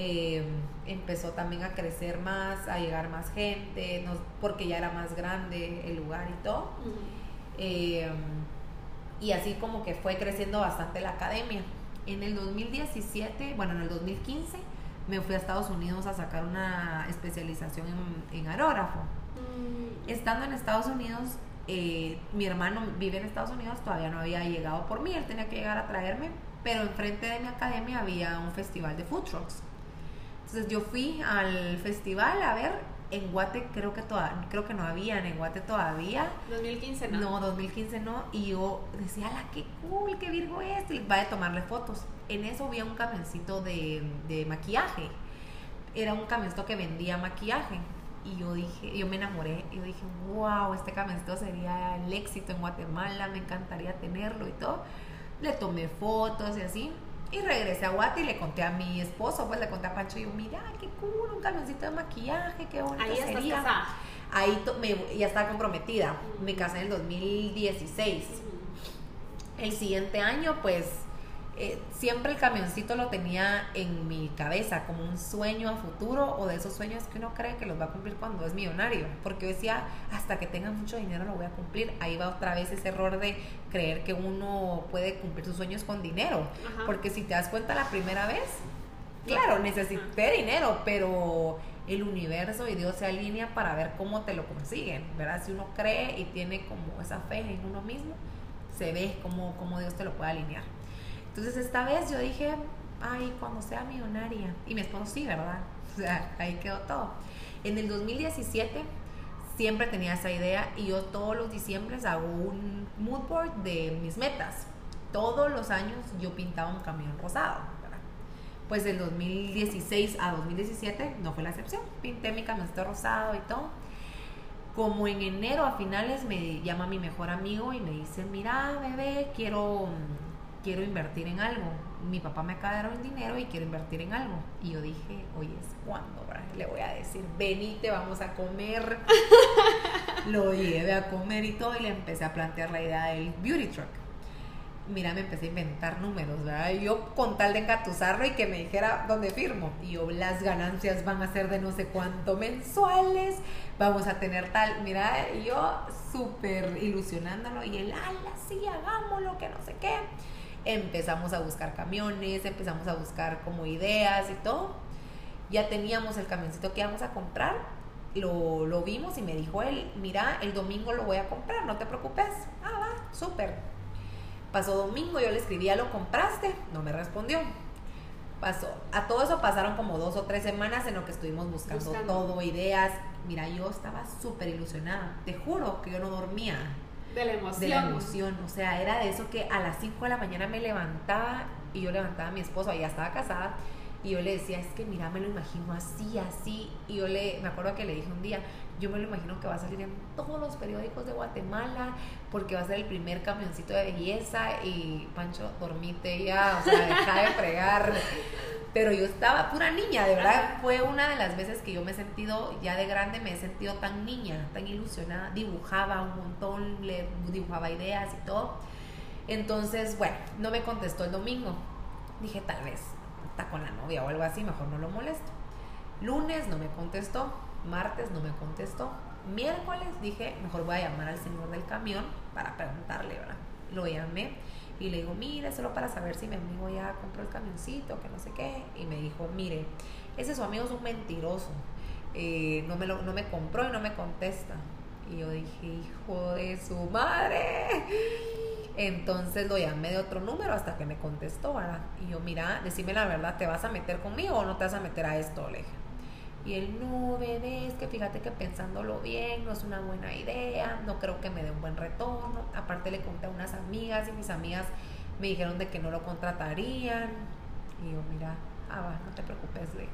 Eh, empezó también a crecer más, a llegar más gente, nos- porque ya era más grande el lugar y todo. Eh, y así como que fue creciendo bastante la academia. En el 2017, bueno, en el 2015, me fui a Estados Unidos a sacar una especialización en, en aerógrafo. Mm, Estando en Estados Unidos, eh, mi hermano vive en Estados Unidos, todavía no había llegado por mí, él tenía que llegar a traerme, pero enfrente de mi academia había un festival de food trucks. Entonces yo fui al festival a ver, en Guate creo que, toda, creo que no habían, en Guate todavía. 2015 no. No, 2015 no. Y yo decía, la qué cool, qué virgo es. Y vaya a tomarle fotos. En eso vi un camioncito de, de maquillaje. Era un camioncito que vendía maquillaje. Y yo dije, yo me enamoré. Y yo dije, wow, este camioncito sería el éxito en Guatemala. Me encantaría tenerlo y todo. Le tomé fotos y así. Y regresé a Guate y le conté a mi esposo, pues le conté a Pancho y yo, mira, qué cool, un camioncito de maquillaje, qué bonito Ahí estás sería. casada. Ahí me, ya estaba comprometida. Me casé en el 2016. Ujú. El siguiente año, pues, eh, siempre el camioncito lo tenía en mi cabeza como un sueño a futuro o de esos sueños que uno cree que los va a cumplir cuando es millonario. Porque yo decía, hasta que tenga mucho dinero lo voy a cumplir. Ahí va otra vez ese error de creer que uno puede cumplir sus sueños con dinero. Ajá. Porque si te das cuenta la primera vez, claro, necesité dinero, pero el universo y Dios se alinea para ver cómo te lo consiguen, ¿verdad? Si uno cree y tiene como esa fe en uno mismo, se ve cómo, cómo Dios te lo puede alinear. Entonces esta vez yo dije, ay, cuando sea millonaria, y mi esposo sí, ¿verdad? O sea, ahí quedó todo. En el 2017 siempre tenía esa idea y yo todos los diciembres hago un mood board de mis metas. Todos los años yo pintaba un camión rosado, ¿verdad? Pues del 2016 a 2017 no fue la excepción. Pinté mi camioncito rosado y todo. Como en enero a finales me llama mi mejor amigo y me dice, mira bebé, quiero, quiero invertir en algo. Mi papá me acaba de dar un dinero y quiero invertir en algo. Y yo dije, oye, es cuando, Le voy a decir, venite, vamos a comer. Lo llevé a comer y todo y le empecé a plantear la idea del beauty truck mira, me empecé a inventar números, ¿verdad? Yo con tal de engatusarlo y que me dijera dónde firmo. Y yo, las ganancias van a ser de no sé cuánto mensuales, vamos a tener tal, mira, y yo súper ilusionándolo y él, ala, sí, hagámoslo, que no sé qué. Empezamos a buscar camiones, empezamos a buscar como ideas y todo. Ya teníamos el camioncito que íbamos a comprar, lo, lo vimos y me dijo él, mira, el domingo lo voy a comprar, no te preocupes. Ah, va, súper Pasó domingo, yo le escribí, ¿ya lo compraste? No me respondió. Pasó, a todo eso pasaron como dos o tres semanas en lo que estuvimos buscando, todo, ideas. Mira, yo estaba súper ilusionada. Te juro que yo no dormía. De la emoción. De la emoción. O sea, era de eso que a las 5 de la mañana me levantaba y yo levantaba a mi esposo, ella estaba casada, y yo le decía, es que mira, me lo imagino así, así. Y yo le, me acuerdo que le dije un día, yo me lo imagino que va a salir en todos los periódicos de Guatemala, porque va a ser el primer camioncito de belleza y Pancho, dormite ya, o sea, deja de fregar. Pero yo estaba pura niña, de verdad, fue una de las veces que yo me he sentido, ya de grande me he sentido tan niña, tan ilusionada, dibujaba un montón, le dibujaba ideas y todo. Entonces, bueno, no me contestó el domingo. Dije, tal vez está con la novia o algo así, mejor no lo molesto. Lunes no me contestó, Martes no me contestó. Miércoles dije, mejor voy a llamar al señor del camión para preguntarle, ¿verdad? Lo llamé y le digo, mire, solo para saber si mi amigo ya compró el camioncito, que no sé qué. Y me dijo, mire, ese su amigo es un mentiroso. Eh, no, me lo, no me compró y no me contesta. Y yo dije, hijo de su madre. Entonces lo llamé de otro número hasta que me contestó, ¿verdad? Y yo, mira, decime la verdad, ¿te vas a meter conmigo o no te vas a meter a esto? Le. Y él, no, bebé, es que fíjate que pensándolo bien, no es una buena idea, no creo que me dé un buen retorno. Aparte le conté a unas amigas y mis amigas me dijeron de que no lo contratarían. Y yo, mira, ah, va, no te preocupes, le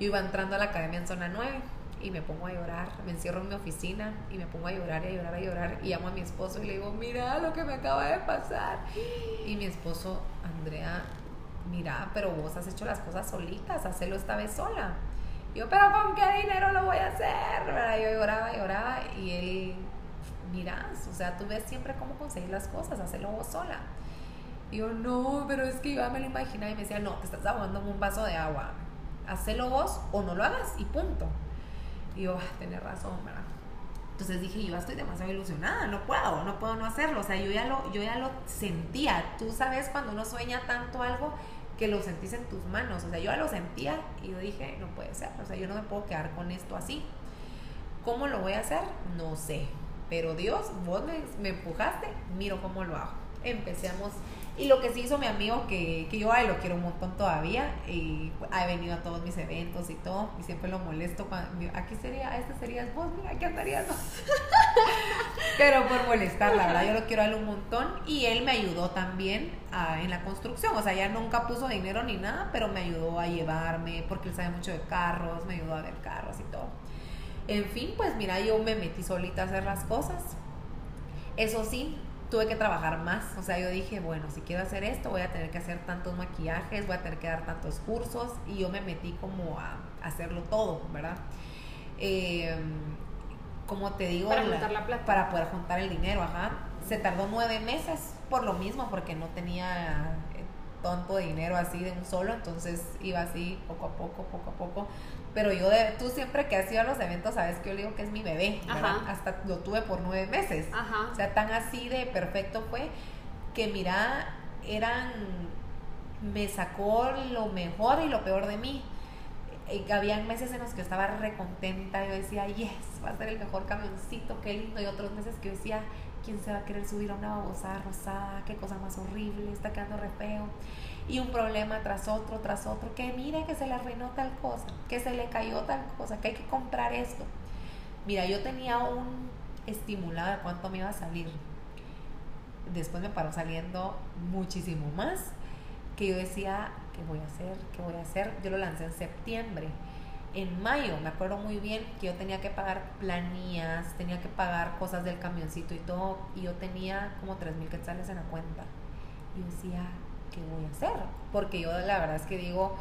Yo iba entrando a la academia en zona 9 y me pongo a llorar, me encierro en mi oficina y me pongo a llorar y a llorar, a llorar y llamo a mi esposo y le digo, mira lo que me acaba de pasar. Y mi esposo, Andrea, mira, pero vos has hecho las cosas solitas, hacelo esta vez sola. Yo, pero ¿con qué dinero lo voy a hacer? ¿verdad? Yo lloraba, lloraba y él, miras, o sea, tú ves siempre cómo conseguir las cosas, hazlo vos sola. Y yo, no, pero es que yo me lo imaginaba y me decía, no, te estás ahogando un vaso de agua, hazlo vos o no lo hagas y punto. Y yo, ah, tenés razón, ¿verdad? Entonces dije, yo estoy demasiado ilusionada, no puedo, no puedo no hacerlo. O sea, yo ya lo, yo ya lo sentía. Tú sabes cuando uno sueña tanto algo que lo sentís en tus manos. O sea, yo ya lo sentía y yo dije, no puede ser. O sea, yo no me puedo quedar con esto así. ¿Cómo lo voy a hacer? No sé. Pero Dios, vos me, me empujaste, miro cómo lo hago. Empecemos y lo que sí hizo mi amigo, que, que yo ay, lo quiero un montón todavía, y ha venido a todos mis eventos y todo, y siempre lo molesto. Cuando, aquí sería, este serías vos, mira, aquí andarías vos. Pero por molestar, la verdad, yo lo quiero a él un montón. Y él me ayudó también en la construcción, o sea, ya nunca puso dinero ni nada, pero me ayudó a llevarme, porque él sabe mucho de carros, me ayudó a ver carros y todo. En fin, pues mira, yo me metí solita a hacer las cosas. Eso sí, tuve que trabajar más. O sea, yo dije, bueno, si quiero hacer esto, voy a tener que hacer tantos maquillajes, voy a tener que dar tantos cursos. Y yo me metí como a, hacerlo todo, ¿verdad? Eh, como te digo, para juntar la plata. Para poder juntar el dinero, ajá. Se tardó nueve meses por lo mismo, porque no tenía eh, tanto dinero así de un solo, entonces iba así poco a poco, poco a poco pero yo, de, tú siempre que has ido a los eventos, sabes que yo digo que es mi bebé, Hasta lo tuve por nueve meses. O sea, tan así de perfecto fue que, mira, eran, me sacó lo mejor y lo peor de mí. Y habían meses en los que estaba recontenta, yo decía, yes, va a ser el mejor camioncito, qué lindo. Y otros meses que yo decía, ¿quién se va a querer subir a una babosada rosada? Qué cosa más horrible, está quedando re feo y un problema tras otro, tras otro, que mire que se le arruinó tal cosa, que se le cayó tal cosa, que hay que comprar esto. Mira, yo tenía un estimulado de cuánto me iba a salir. Después me paró saliendo muchísimo más, que yo decía, ¿qué voy a hacer? ¿Qué voy a hacer? Yo lo lancé en septiembre. En mayo, me acuerdo muy bien que yo tenía que pagar planillas, tenía que pagar cosas del camioncito y todo, y yo tenía como 3 mil quetzales en la cuenta. Y yo decía, ¿qué voy a hacer? Porque yo la verdad es que digo,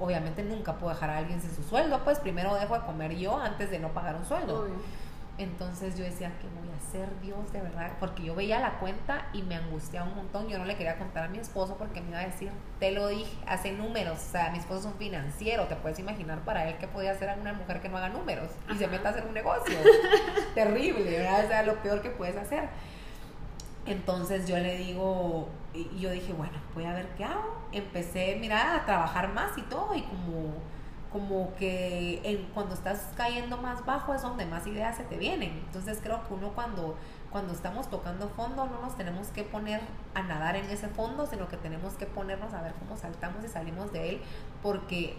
obviamente nunca puedo dejar a alguien sin su sueldo, pues primero dejo de comer yo antes de no pagar un sueldo. Entonces yo decía, ¿qué voy a hacer, Dios, de verdad? Porque yo veía la cuenta y me angustiaba un montón. Yo no le quería contar a mi esposo porque me iba a decir, te lo dije, hace números. O sea, mi esposo es un financiero. Te puedes imaginar para él qué podía hacer a una mujer que no haga números y se meta a hacer un negocio. Terrible, ¿verdad? O sea, lo peor que puedes hacer. Entonces yo le digo, y yo dije, bueno, voy a ver qué hago. Empecé, mira, a trabajar más y todo, y como como que en, cuando estás cayendo más bajo es donde más ideas se te vienen. Entonces creo que uno cuando, cuando estamos tocando fondo no nos tenemos que poner a nadar en ese fondo, sino que tenemos que ponernos a ver cómo saltamos y salimos de él, porque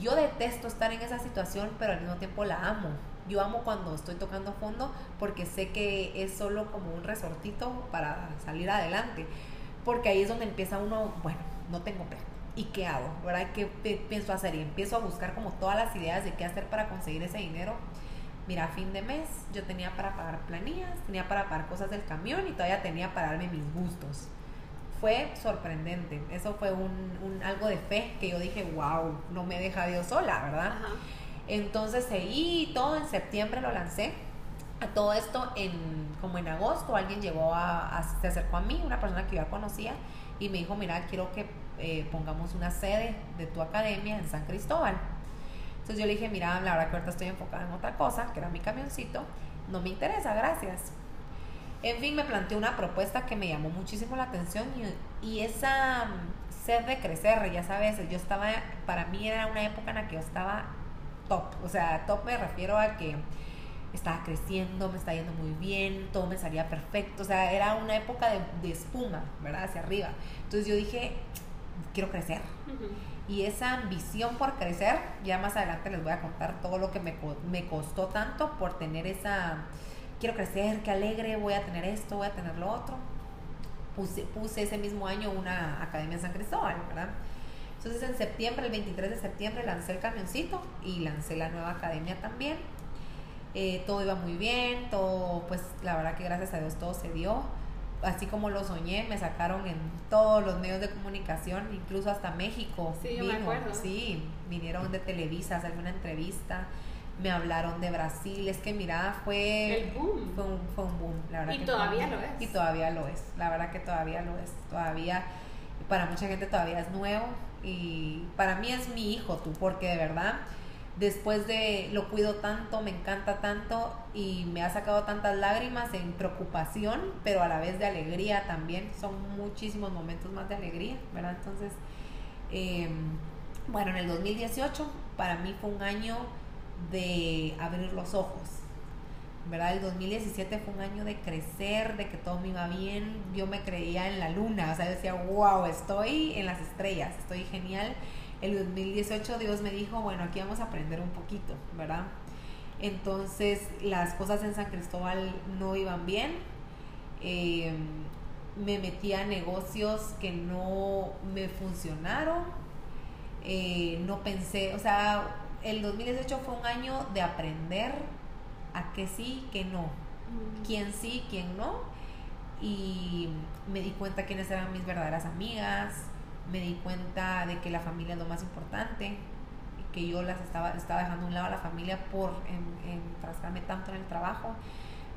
yo detesto estar en esa situación, pero al mismo tiempo la amo. Yo amo cuando estoy tocando fondo porque sé que es solo como un resortito para salir adelante. Porque ahí es donde empieza uno, bueno, no tengo plata ¿y qué hago? ¿Verdad? ¿Qué pienso hacer? Y empiezo a buscar como todas las ideas de qué hacer para conseguir ese dinero. Mira, a fin de mes yo tenía para pagar planillas, tenía para pagar cosas del camión y todavía tenía para darme mis gustos. Fue sorprendente. Eso fue un, algo de fe que yo dije, wow, no me deja Dios sola, ¿verdad? Entonces seguí todo en septiembre lo lancé. A todo esto en como en agosto alguien llegó a, se acercó a mí, una persona que yo ya conocía y me dijo, mira, quiero que eh, pongamos una sede de tu academia en San Cristóbal. Entonces yo le dije, mira, la verdad que ahorita estoy enfocada en otra cosa, que era mi camioncito, no me interesa, gracias. En fin, me planteó una propuesta que me llamó muchísimo la atención y, y esa mm, sed de crecer, ya sabes, yo estaba, para mí era una época en la que yo estaba top, o sea, top me refiero a que estaba creciendo, me estaba yendo muy bien, todo me salía perfecto, o sea, era una época de, de espuma, ¿verdad? Hacia arriba. Entonces yo dije, quiero crecer. Y esa ambición por crecer, ya más adelante les voy a contar todo lo que me, me costó tanto por tener esa, quiero crecer, qué alegre, voy a tener esto, voy a tener lo otro. Puse, puse ese mismo año una academia en San Cristóbal, ¿verdad? Entonces en septiembre, el 23 de septiembre, lancé el camioncito y lancé la nueva academia también. Eh, todo iba muy bien, todo, pues la verdad que gracias a Dios todo se dio así como lo soñé, me sacaron en todos los medios de comunicación, incluso hasta México. Sí, me acuerdo. Sí, vinieron de Televisa a hacerme una entrevista, me hablaron de Brasil, es que mira, fue, El boom. fue, un, fue un boom, la verdad. Y todavía lo es. Y todavía lo es, la verdad que todavía lo es, todavía, para mucha gente todavía es nuevo y para mí es mi hijo tú, porque de verdad después de lo cuido tanto, me encanta tanto y me ha sacado tantas lágrimas en preocupación, pero a la vez de alegría también. Son muchísimos momentos más de alegría, ¿verdad? Entonces, em, bueno, en el 2018 para mí fue un año de abrir los ojos. ¿Verdad? El 2017 fue un año de crecer, de que todo me iba bien, yo me creía en la luna, o sea, decía, wow, estoy en las estrellas, estoy genial el 2018 Dios me dijo, bueno, aquí vamos a aprender un poquito, ¿verdad? Entonces las cosas en San Cristóbal no iban bien. Em, me metí a negocios que no me funcionaron. Eh, no pensé, o sea, el 2018 fue un año de aprender a qué sí, qué no. Mm. Quién sí, quién no. Y me di cuenta quiénes eran mis verdaderas amigas, me di cuenta de que la familia es lo más importante, que yo las estaba, estaba dejando a un lado a la familia por enfrascarme tanto en el trabajo.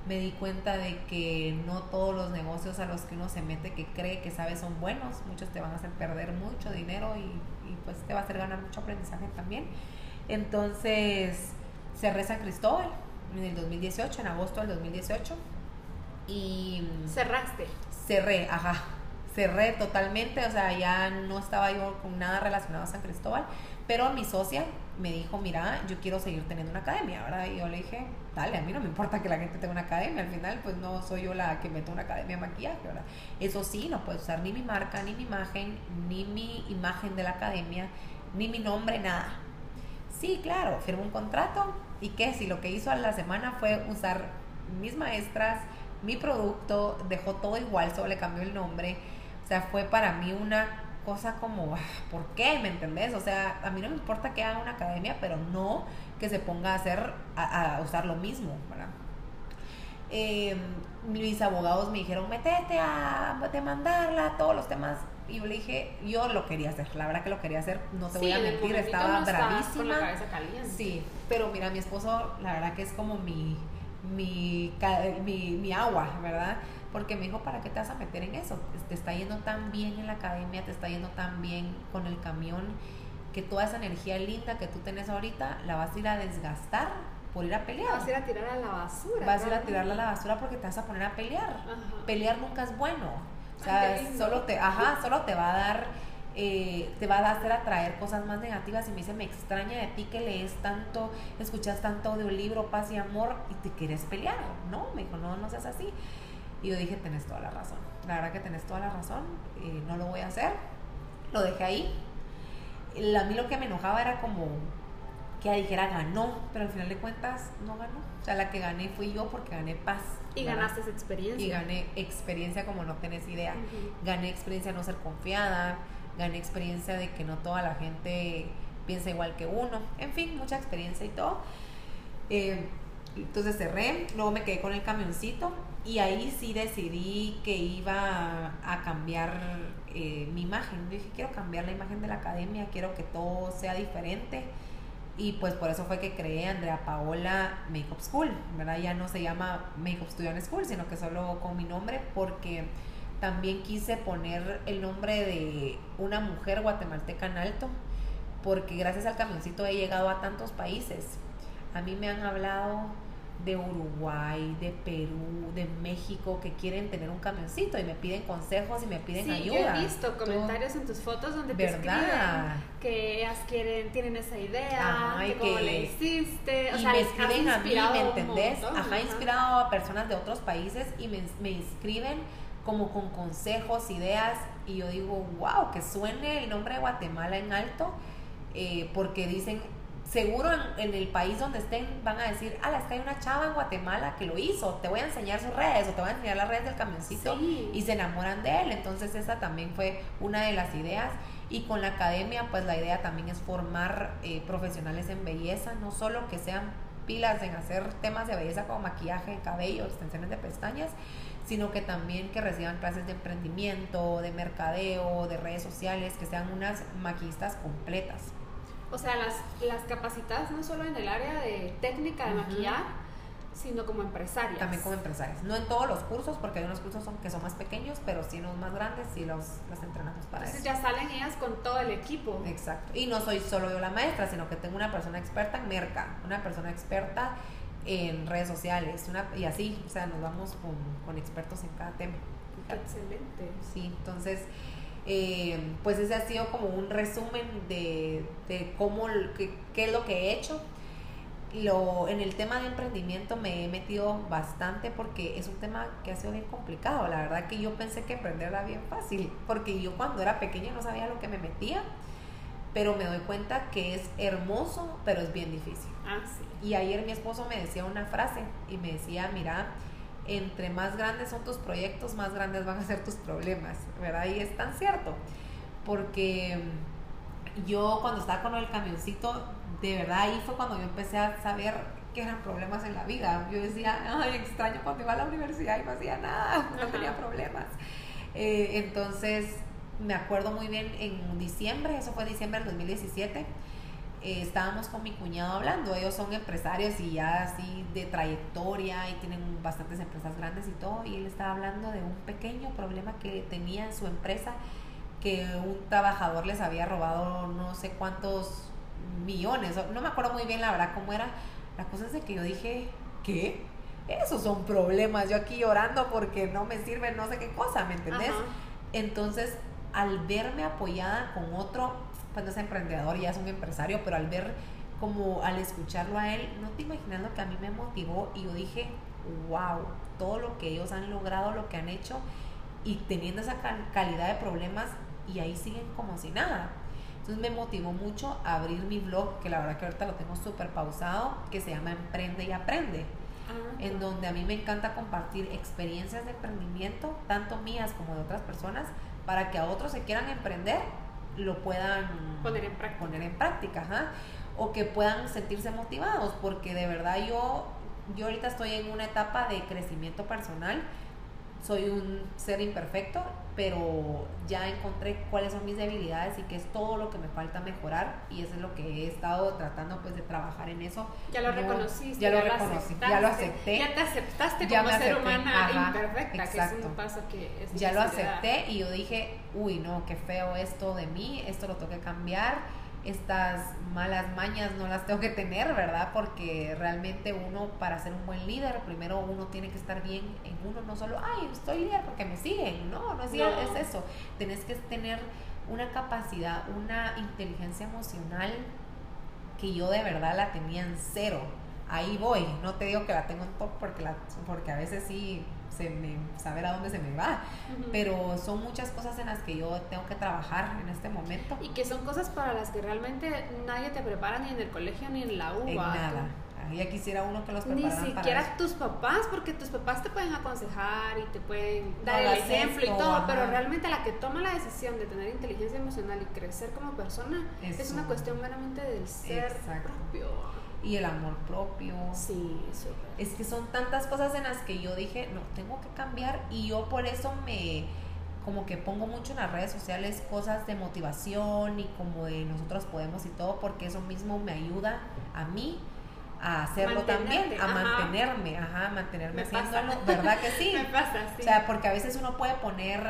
Me di cuenta de que no todos los negocios a los que uno se mete, que cree que sabe, son buenos. Muchos te van a hacer perder mucho dinero y, y pues te va a hacer ganar mucho aprendizaje también. Entonces cerré San Cristóbal en el 2018, en agosto del 2018. Y... Cerraste. Cerré, ajá cerré totalmente, o sea, ya no estaba yo con nada relacionado a San Cristóbal, pero mi socia me dijo, mira, yo quiero seguir teniendo una academia, ¿verdad? Y yo le dije, dale, a mí no me importa que la gente tenga una academia, al final pues no soy yo la que meto una academia de maquillaje, ¿verdad? Eso sí, no puedes usar ni mi marca, ni mi imagen, ni mi imagen de la academia, ni mi nombre, nada. Sí, claro, firmo un contrato y qué, si lo que hizo a la semana fue usar mis maestras, mi producto, dejó todo igual, solo le cambió el nombre, o sea, fue para mí una cosa como, ah, ¿por qué? ¿Me entendés? O sea, a mí no me importa que haga una academia, pero no que se ponga a hacer, a, usar lo mismo, ¿verdad? Eh, mis abogados me dijeron, metete a demandarla, todos los temas. Y yo le dije, yo lo quería hacer, la verdad que lo quería hacer, no te voy a mentir, estaba bravísima. Sí, pero mira, mi esposo, la verdad que es como mi, mi, mi, mi agua, ¿verdad? porque me dijo, ¿para qué te vas a meter en eso? Te está yendo tan bien en la academia, te está yendo tan bien con el camión, que toda esa energía linda que tú tenés ahorita la vas a ir a desgastar por ir a pelear. Vas a ir a tirar a la basura. Vas a ir a tirarla a la basura porque te vas a poner a pelear. Pelear nunca es bueno. O sea, solo te, ajá, solo te va a dar, eh, te va a hacer atraer cosas más negativas. Y me dice, me extraña de ti que lees tanto, escuchas tanto audiolibro, paz y amor y te quieres pelear. No, me dijo, no, no seas así. Y yo dije, tenés toda la razón. La verdad que tenés toda la razón. Eh, no lo voy a hacer. Lo dejé ahí. A mí lo que me enojaba era como que dijera ganó, pero al final de cuentas no ganó. O sea, la que gané fui yo porque gané paz. Y ganaste esa experiencia. Y gané experiencia como no tenés idea. Gané experiencia de no ser confiada. Gané experiencia de que no toda la gente piensa igual que uno. En fin, mucha experiencia y todo. Eh, entonces cerré, luego me quedé con el camioncito y ahí sí decidí que iba a, cambiar eh, mi imagen. Dije, quiero cambiar la imagen de la academia, quiero que todo sea diferente. Y pues por eso fue que creé Andrea Paola Makeup School, ¿verdad? Ya no se llama Makeup Studio School, sino que solo con mi nombre porque también quise poner el nombre de una mujer guatemalteca en alto, porque gracias al camioncito he llegado a tantos países. A mí me han hablado de Uruguay, de Perú, de México que quieren tener un camioncito y me piden consejos y me piden sí, ayuda. Yo he visto comentarios en tus fotos donde te escriben que ellas quieren, tienen esa idea, que, cómo le hiciste. O y me escriben a mí, ¿me entendés? Ajá, inspirado a personas de otros países y me, me inscriben como con consejos, ideas y yo digo, wow, que suene el nombre de Guatemala en alto. Eh, porque dicen seguro en, el país donde estén van a decir, ah, es que hay una chava en Guatemala que lo hizo, te voy a enseñar sus redes o te voy a enseñar las redes del camioncito y se enamoran de él. Entonces esa también fue una de las ideas. Y con la academia, pues la idea también es formar eh, profesionales en belleza, no solo que sean pilas en hacer temas de belleza como maquillaje, cabello, extensiones de pestañas, sino que también que reciban clases de emprendimiento, de mercadeo, de redes sociales, que sean unas maquillistas completas o sea, las, las capacitadas no solo en el área de técnica de maquillar, sino como empresarias. También como empresarias. No en todos los cursos, porque hay unos cursos son, que son más pequeños, pero sí en los más grandes y los, los entrenamos para Entonces ya salen ellas con todo el equipo. Exacto. Y no soy solo yo la maestra, sino que tengo una persona experta en merca, una persona experta en redes sociales, una, y así, o sea, nos vamos con, con expertos en cada tema. Excelente. Sí, entonces eh, pues ese ha sido como un resumen de, de cómo, qué, qué, es lo que he hecho. Lo, en el tema de emprendimiento me he metido bastante porque es un tema que ha sido bien complicado. La verdad que yo pensé que emprender era bien fácil, porque yo cuando era pequeña no sabía lo que me metía, pero me doy cuenta que es hermoso, pero es bien difícil. Ah, y ayer mi esposo me decía una frase y me decía, mira, entre más grandes son tus proyectos, más grandes van a ser tus problemas, ¿verdad? Y es tan cierto, porque yo cuando estaba con el camioncito, de verdad ahí fue cuando yo empecé a saber que eran problemas en la vida. Yo decía, ay, extraño cuando iba a la universidad y no hacía nada, no tenía problemas. Eh, entonces, me acuerdo muy bien en diciembre, eso fue diciembre del 2017 eh, estábamos con mi cuñado hablando, ellos son empresarios y ya así de trayectoria y tienen bastantes empresas grandes y todo, y él estaba hablando de un pequeño problema que tenía en su empresa, que un trabajador les había robado no sé cuántos millones, no me acuerdo muy bien la verdad cómo era, la cosa es de que yo dije, ¿qué? Esos son problemas, yo aquí llorando porque no me sirve no sé qué cosa, ¿me entendés? Entonces, al verme apoyada con otro no es emprendedor, ya es un empresario, pero al ver como al escucharlo a él, no te imaginas lo que a mí me motivó y yo dije, wow, todo lo que ellos han logrado, lo que han hecho y teniendo esa calidad de problemas y ahí siguen como si nada. Entonces me motivó mucho a abrir mi blog, que la verdad que ahorita lo tengo súper pausado, que se llama Emprende y Aprende, ah, en donde a mí me encanta compartir experiencias de emprendimiento, tanto mías como de otras personas, para que a otros se quieran emprender, lo puedan Poner en práctica. poner en práctica, ajá. o que puedan sentirse motivados, porque de verdad yo, yo ahorita estoy en una etapa de crecimiento personal, soy un ser imperfecto, pero ya encontré cuáles son mis debilidades y qué es todo lo que me falta mejorar y eso es lo que he estado tratando pues de trabajar en eso. Ya lo No, reconociste, ya lo reconocí, ya lo acepté. Ya te aceptaste Ya como me ser acepté, humana ajá, imperfecta, que es un paso que es ya lo acepté y yo dije, uy, no, qué feo esto de mí, esto lo tengo que cambiar, estas malas mañas no las tengo que tener, ¿verdad? Porque realmente uno, para ser un buen líder, primero uno tiene que estar bien en uno, no solo, ay, estoy líder porque me siguen, no, no es, No. es eso, tenés que tener una capacidad, una inteligencia emocional que yo de verdad la tenía en cero. Ahí voy, no te digo que la tengo en top porque, la, porque a veces sí se me saber a dónde se me va, pero son muchas cosas en las que yo tengo que trabajar en este momento. Y que son cosas para las que realmente nadie te prepara ni en el colegio ni en la U. En nada. Ya quisiera uno que los Ni prepararan para siquiera eso. tus papás, porque tus papás te pueden aconsejar y te pueden dar el ejemplo y todo, ajá. pero realmente la que toma la decisión de tener inteligencia emocional y crecer como persona es, Es una un- cuestión meramente del ser Exacto. propio. Y el amor propio. Sí, súper. Es que son tantas cosas en las que yo dije, no, tengo que cambiar y yo por eso me como que pongo mucho en las redes sociales cosas de motivación y como de nosotros podemos y todo porque eso mismo me ayuda a mí a hacerlo también, a ajá. mantenerme, ajá, mantenerme Me pasa. haciéndolo, ¿verdad que sí? Me pasa, sí. O sea, porque a veces uno puede poner,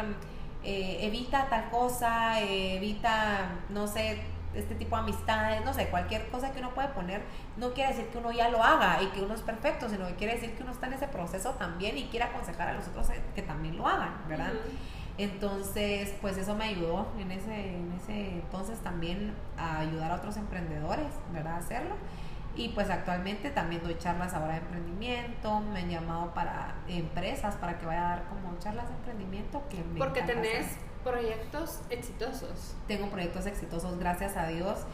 eh, evita tal cosa, eh, evita, no sé, este tipo de amistades, no sé, cualquier cosa que uno puede poner, no quiere decir que uno ya lo haga y que uno es perfecto, sino que quiere decir que uno está en ese proceso también y quiere aconsejar a los otros que también lo hagan, ¿verdad? Entonces, pues eso me ayudó en ese, en ese entonces también a ayudar a otros emprendedores, ¿verdad? A hacerlo. Y pues actualmente también doy charlas ahora de emprendimiento, me han llamado para empresas para que vaya a dar como charlas de emprendimiento que me Porque tenés hacer. proyectos exitosos. Tengo proyectos exitosos, gracias a Dios,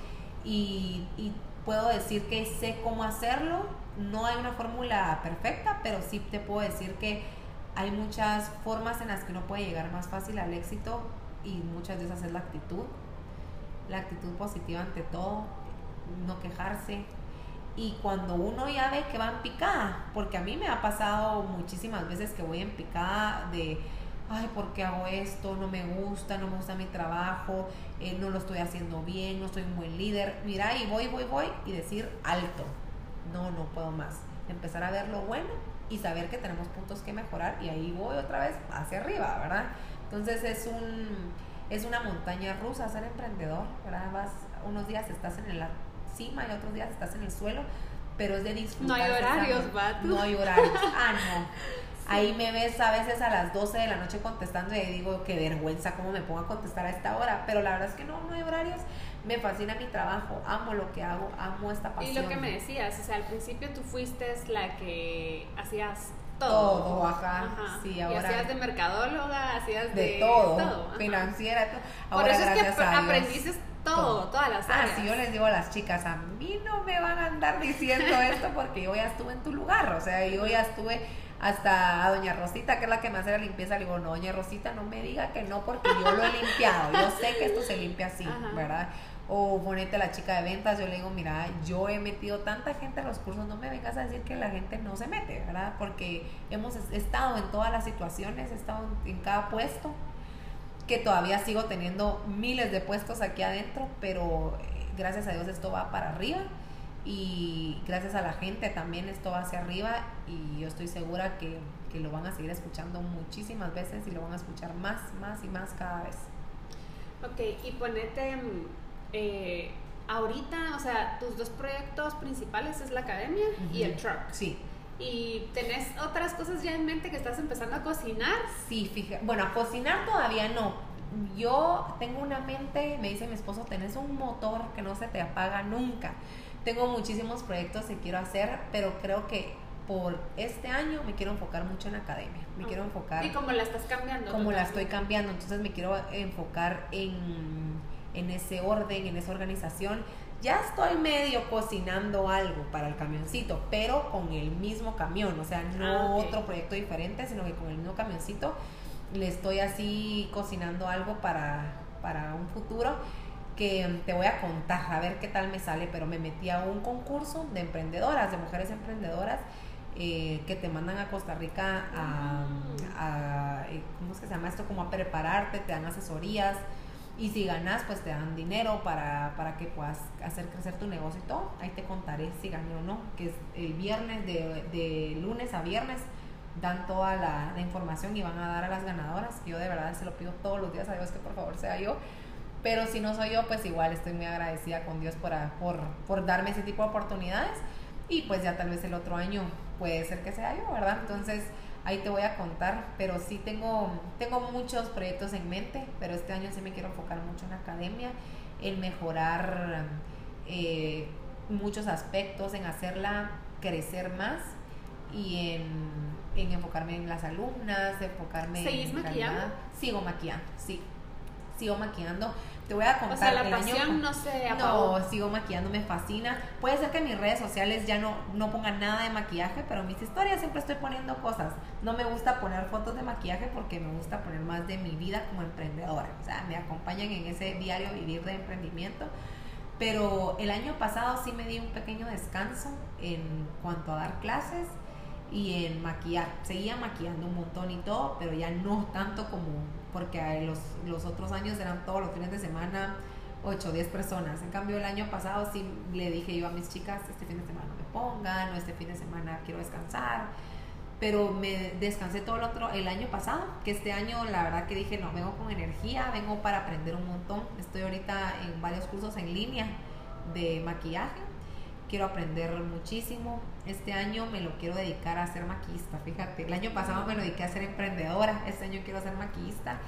y, y puedo decir que sé cómo hacerlo. No hay una fórmula perfecta, pero sí te puedo decir que hay muchas formas en las que uno puede llegar más fácil al éxito y muchas de esas es la actitud, la actitud positiva ante todo, no quejarse. Y cuando uno ya ve que va en picada, porque a mí me ha pasado muchísimas veces que voy en picada de, ay, ¿por qué hago esto? No me gusta, no me gusta mi trabajo, eh, no lo estoy haciendo bien, no soy un buen líder. Mira, y voy, voy, voy, y decir alto, no, no puedo más. Empezar a ver lo bueno y saber que tenemos puntos que mejorar y ahí voy otra vez hacia arriba, ¿verdad? Entonces es un es una montaña rusa ser emprendedor, ¿verdad? Vas unos días estás en la cima y otros días estás en el suelo, pero es de disfrutar. No hay horarios, vato. No hay horarios. Ah, no. Ahí me ves a veces a las 12 de la noche contestando y digo, qué vergüenza cómo me pongo a contestar a esta hora. Pero la verdad es que no, no hay horarios. Me fascina mi trabajo, amo lo que hago, amo esta pasión. Y lo que me decías, o sea, al principio tú fuiste la que hacías todo. Todo, ajá. Sí, Y ahora- hacías de mercadóloga, hacías de, de todo, ajá. financiera, todo. Por eso es que aprendiste todo, todas las Ah, áreas. sí, yo les digo a las chicas, a mí no me van a andar diciendo esto porque yo ya estuve en tu lugar, o sea, yo ya estuve hasta a doña Rosita, que es la que me hace la limpieza, le digo, no, doña Rosita, no me diga que no porque yo lo he limpiado, yo sé que esto se limpia así, Ajá. ¿verdad? O ponete la chica de ventas, yo le digo, mira, yo he metido tanta gente en los cursos, no me vengas a decir que la gente no se mete, ¿verdad? Porque hemos es- estado en todas las situaciones, he estado en, en cada puesto, que todavía sigo teniendo miles de puestos aquí adentro, pero eh, gracias a Dios esto va para arriba y gracias a la gente también esto va hacia arriba y yo estoy segura que, que lo van a seguir escuchando muchísimas veces y lo van a escuchar más, más y más cada vez. Ok, y ponete mm, eh, ahorita, o sea, tus dos proyectos principales es la academia y el truck. Sí, ¿Y tenés otras cosas ya en mente que estás empezando a cocinar? sí, fíjate. Bueno, a cocinar todavía no. Yo tengo una mente, me dice mi esposo, tenés un motor que no se te apaga nunca. Tengo muchísimos proyectos que quiero hacer, pero creo que por este año me quiero enfocar mucho en academia. Me quiero enfocar ¿Y cómo la estás cambiando? como la estoy cambiando, entonces me quiero enfocar en, en ese orden, en esa organización. Ya estoy medio cocinando algo para el camioncito, pero con el mismo camión, o sea, no Ah, otro proyecto diferente, sino que con el mismo camioncito. le estoy así cocinando algo para, para un futuro que te voy a contar, a ver qué tal me sale, pero me metí a un concurso de emprendedoras, de mujeres emprendedoras, eh, que te mandan a Costa Rica a, eh, ¿cómo es que se llama esto? Como a prepararte, te dan asesorías y si ganas, pues te dan dinero para, para que puedas hacer crecer tu negocio y todo. Ahí te contaré si gané o no, que es el viernes, de, de lunes a viernes, dan toda la, la, información y van a dar a las ganadoras. Yo de verdad se lo pido todos los días a Dios que por favor sea yo. Pero si no soy yo, pues igual estoy muy agradecida con Dios por, por, por darme ese tipo de oportunidades. Y pues ya tal vez el otro año puede ser que sea yo, ¿verdad? Entonces ahí te voy a contar, pero sí tengo, tengo muchos proyectos en mente, pero este año sí me quiero enfocar mucho en la academia, en mejorar eh, muchos aspectos, en hacerla crecer más y en, en enfocarme en las alumnas, enfocarme ¿Seguís en maquillando? Sigo maquillando, sí. Sigo maquillando. Te voy a contar. O sea, la el pasión año, no se apagó. No, sigo maquillando, me fascina. Puede ser que en mis redes sociales ya no, no pongan nada de maquillaje, pero en mis historias siempre estoy poniendo cosas. No me gusta poner fotos de maquillaje porque me gusta poner más de mi vida como emprendedora. O sea, me acompañan en ese diario vivir de emprendimiento. Pero el año pasado sí me di un pequeño descanso en cuanto a dar clases y en maquillar. Seguía maquillando un montón y todo, pero ya no tanto como porque los, los otros años eran todos los fines de semana 8 o 10 personas. En cambio, el año pasado sí le dije yo a mis chicas, este fin de semana no me pongan, o este fin de semana quiero descansar. Pero me descansé todo el otro, el año pasado, que este año la verdad que dije, no, vengo con energía, vengo para aprender un montón. Estoy ahorita en varios cursos en línea de maquillaje quiero aprender muchísimo. Este año me lo quiero dedicar a ser maquista, fíjate. El año pasado me lo dediqué a ser emprendedora, este año quiero ser maquista.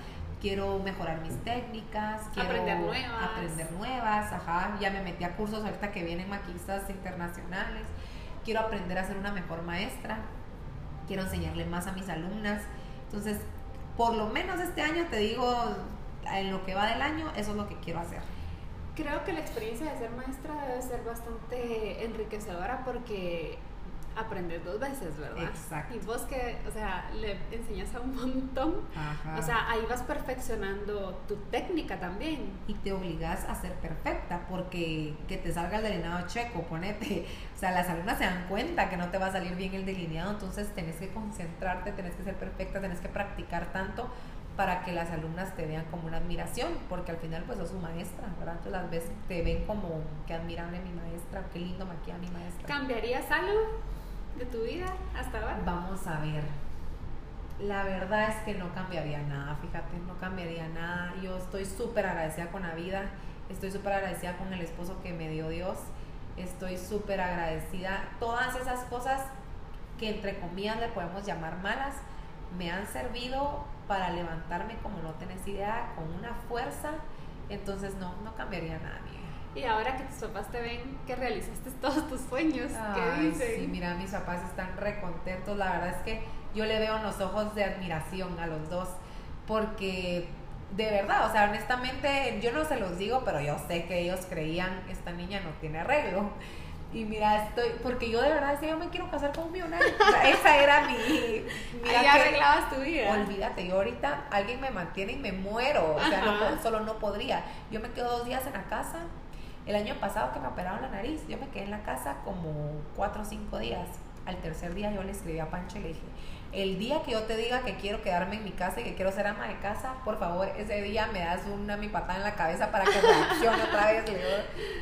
Quiero mejorar mis técnicas, quiero aprender nuevas. aprender nuevas, ajá, ya me metí a cursos ahorita que vienen maquistas internacionales. Quiero aprender a ser una mejor maestra. Quiero enseñarle más a mis alumnas. Entonces, por lo menos este año te digo, en lo que va del año, eso es lo que quiero hacer. Creo que la experiencia de ser maestra debe ser bastante enriquecedora porque aprendes dos veces, ¿verdad? Exacto. Y vos que, o sea, le enseñas a un montón, Ajá. o sea, ahí vas perfeccionando tu técnica también. y te obligas a ser perfecta porque que te salga el delineado checo, ponete, o sea, las alumnas se dan cuenta que no te va a salir bien el delineado, entonces tenés que concentrarte, tenés que ser perfecta, tenés que practicar tanto para que las alumnas te vean como una admiración, porque al final pues sos su maestra, ¿verdad? Entonces las ves, te ven como qué admirable mi maestra, qué lindo maquilla mi maestra. ¿Cambiarías algo de tu vida hasta ahora? Vamos a ver. La verdad es que no cambiaría nada, fíjate, no cambiaría nada. Yo estoy súper agradecida con la vida, estoy súper agradecida con el esposo que me dio Dios, estoy súper agradecida. Todas esas cosas que entre comillas le podemos llamar malas, me han servido para levantarme como no tenés idea, con una fuerza. Entonces no, no cambiaría nada, amiga. Y ahora que tus papás te ven que realizaste todos tus sueños, ¿qué Ay, dicen? Sí, mira, mis papás están recontentos. La verdad es que yo le veo en los ojos de admiración a los dos, porque de verdad, o sea, honestamente, yo no se los digo, pero yo sé que ellos creían, esta niña no tiene arreglo. Y mira, estoy, porque yo de verdad decía, yo me quiero casar con un millonario. O sea, esa era mi... Mira que- arreglabas tu vida. Olvídate, yo ahorita alguien me mantiene y me muero. O sea, no solo no podría. Yo me quedo dos días en la casa. El año pasado que me operaron la nariz, yo me quedé en la casa como cuatro o cinco días. Al tercer día yo le escribí a Pancho y le dije, el día que yo te diga que quiero quedarme en mi casa y que quiero ser ama de casa, por favor, ese día me das una mi patada en la cabeza para que reaccione otra vez.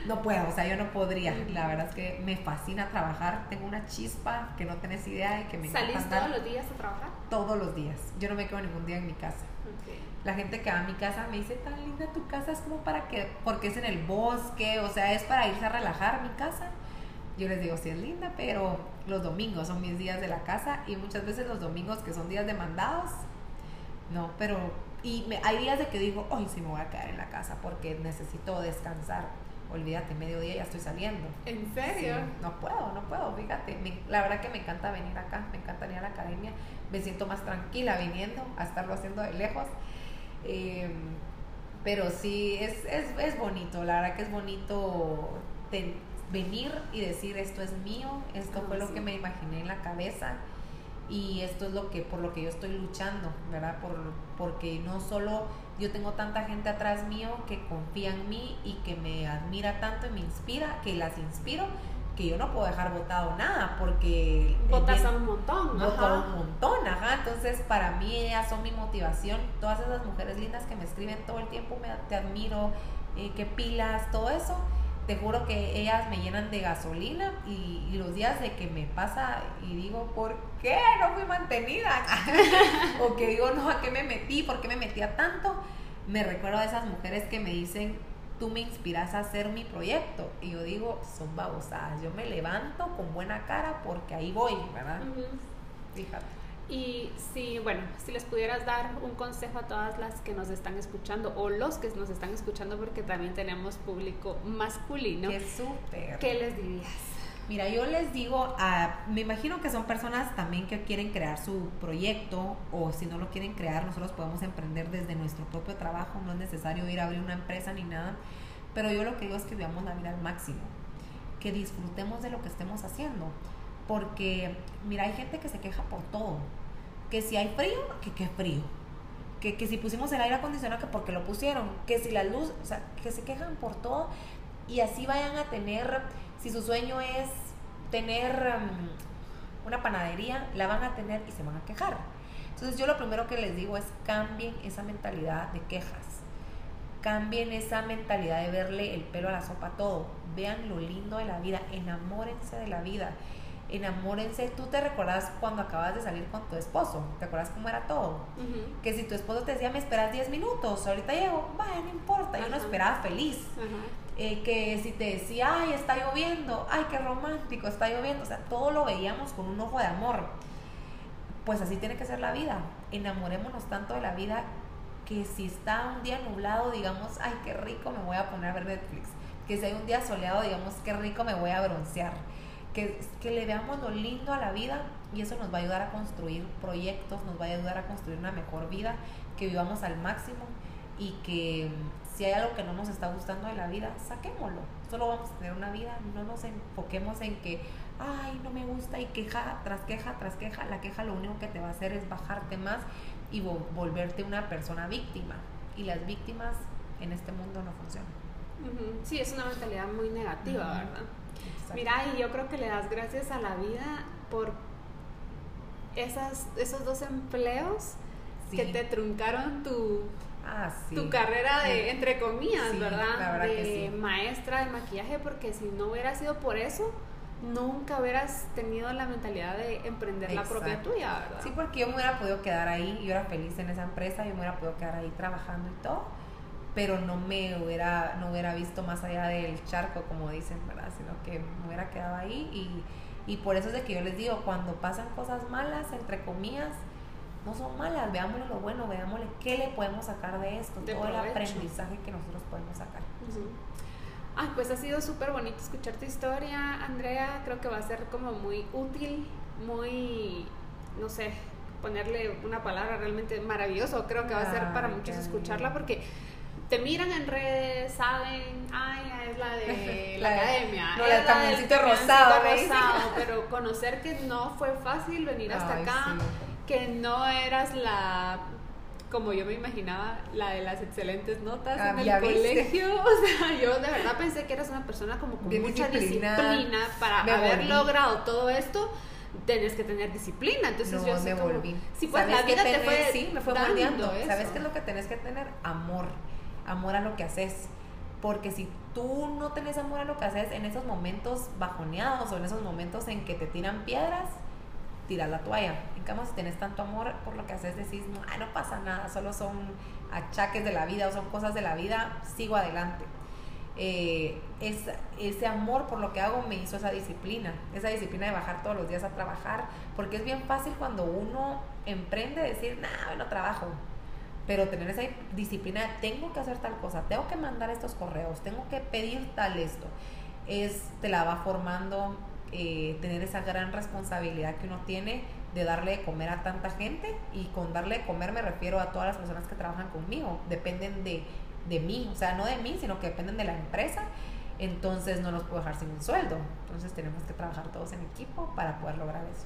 No puedo, o sea, yo no podría. La verdad es que me fascina trabajar. Tengo una chispa que no tenés idea y que me encanta ¿Salís todos los días a trabajar? todos los días. Yo no me quedo ningún día en mi casa. Ok. La gente que va a mi casa me dice, tan linda tu casa, es como para que, porque es en el bosque, o sea, es para irse a relajar mi casa. Yo les digo, sí es linda, pero los domingos son mis días de la casa y muchas veces los domingos que son días demandados, no, pero, y me- hay días de que digo, hoy sí me voy a quedar en la casa porque necesito descansar. Olvídate, mediodía ya estoy saliendo. ¿En serio? Sí, no puedo, no puedo, fíjate. me- la verdad que me encanta venir acá, me encanta venir a la academia. Me siento más tranquila viniendo a estarlo haciendo de lejos. Eh, pero sí, es, es, es bonito, la verdad que es bonito ten- venir y decir esto es mío, esto Ah, fue lo que me imaginé en la cabeza y esto es lo que por lo que yo estoy luchando, ¿verdad? Por, porque no solo yo tengo tanta gente atrás mío que confía en mí y que me admira tanto y me inspira, que las inspiro, que yo no puedo dejar votado nada porque... Votas a un montón. Voto a un montón, ajá. Entonces para mí ellas son mi motivación. Todas esas mujeres lindas que me escriben todo el tiempo, me, te admiro, eh, qué pilas, todo eso te juro que ellas me llenan de gasolina y, los días de que me pasa y digo, ¿por qué no fui mantenida? o que digo, no, ¿a qué me metí? ¿Por qué me metía tanto? Me recuerdo a esas mujeres que me dicen, tú me inspiras a hacer mi proyecto. Y yo digo, son babosadas. Yo me levanto con buena cara porque ahí voy, ¿verdad? Fíjate. Y si, bueno, si les pudieras dar un consejo a todas las que nos están escuchando o los que nos están escuchando, porque también tenemos público masculino. ¡Qué súper! ¿Qué les dirías? Mira, yo les digo, a, me imagino que son personas también que quieren crear su proyecto o si no lo quieren crear, nosotros podemos emprender desde nuestro propio trabajo, no es necesario ir a abrir una empresa ni nada, pero yo lo que digo es que vivamos la vida al máximo, que disfrutemos de lo que estemos haciendo, porque mira, hay gente que se queja por todo, que si hay frío, que qué frío. Que, que si pusimos el aire acondicionado, que porque lo pusieron. Que si la luz, o sea, que se quejan por todo y así vayan a tener, si su sueño es tener um, una panadería, la van a tener y se van a quejar. Entonces yo lo primero que les digo es cambien esa mentalidad de quejas. Cambien esa mentalidad de verle el pelo a la sopa todo. Vean lo lindo de la vida, enamórense de la vida enamórense. Tú te recordás cuando acabas de salir con tu esposo, ¿te acuerdas cómo era todo? Que si tu esposo te decía, me esperas 10 minutos, ahorita llego, vaya, no importa, yo no esperaba feliz. Eh, que si te decía, ay, está lloviendo, ay, qué romántico, está lloviendo, o sea, todo lo veíamos con un ojo de amor. Pues así tiene que ser la vida. Enamorémonos tanto de la vida que si está un día nublado, digamos, ay, qué rico, me voy a poner a ver Netflix. Que si hay un día soleado, digamos, qué rico, me voy a broncear que, que le veamos lo lindo a la vida y eso nos va a ayudar a construir proyectos, nos va a ayudar a construir una mejor vida, que vivamos al máximo y que mm, si hay algo que no nos está gustando de la vida, saquémoslo. Solo vamos a tener una vida, no nos enfoquemos en que, ay, no me gusta y queja tras queja tras queja. La queja lo único que te va a hacer es bajarte más y volverte una persona víctima. Y las víctimas en este mundo no funcionan. Sí, es una mentalidad muy negativa, ¿verdad? Mira, y yo creo que le das gracias a la vida por esas, esos dos empleos que te truncaron tu, ah, tu carrera de, entre comillas, ¿verdad? de maestra de maquillaje, porque si no hubiera sido por eso, nunca hubieras tenido la mentalidad de emprender la propia tuya, ¿verdad? Sí, porque yo me hubiera podido quedar ahí, yo era feliz en esa empresa, yo me hubiera podido quedar ahí trabajando y todo pero no me hubiera, no hubiera visto más allá del charco, como dicen, ¿verdad? Sino que me hubiera quedado ahí y, y por eso es de que yo les digo, cuando pasan cosas malas, entre comillas, no son malas, veámosle lo bueno, veámosle qué le podemos sacar de esto, todo el aprendizaje que nosotros podemos sacar. Ay, pues ha sido súper bonito escuchar tu historia, Andrea, creo que va a ser como muy útil, muy, no sé, ponerle una palabra realmente maravilloso, creo que va a ser para muchos escucharla porque te miran en redes, saben, ay, es la de la, academia, no, la del rosado, rosado pero conocer que no fue fácil venir hasta acá, que no eras la como yo me imaginaba, la de las excelentes notas ah, en el colegio. O sea, yo de verdad pensé que eras una persona como con mucha disciplina, para haber logrado todo esto tenés que tener disciplina. Entonces yo me volví. sí, pues la vida te fue sí, me fue moldeando. ¿Sabes qué es lo que tenés que tener? Amor amor a lo que haces. Porque si tú no tenés amor a lo que haces en esos momentos bajoneados o en esos momentos en que te tiran piedras, tiras la toalla. En cambio, si tenés tanto amor por lo que haces, decís, no, no pasa nada, solo son achaques de la vida o son cosas de la vida, sigo adelante. Eh, ese amor por lo que hago me hizo esa disciplina, esa disciplina de bajar todos los días a trabajar, porque es bien fácil cuando uno emprende decir, no, no trabajo, pero tener esa disciplina tengo que hacer tal cosa, tengo que mandar estos correos, tengo que pedir tal esto, es, te la va formando eh, tener esa gran responsabilidad que uno tiene de darle de comer a tanta gente y con darle de comer me refiero a todas las personas que trabajan conmigo, dependen de, de mí, o sea, no de mí, sino que dependen de la empresa, entonces no los puedo dejar sin un sueldo, entonces tenemos que trabajar todos en equipo para poder lograr eso.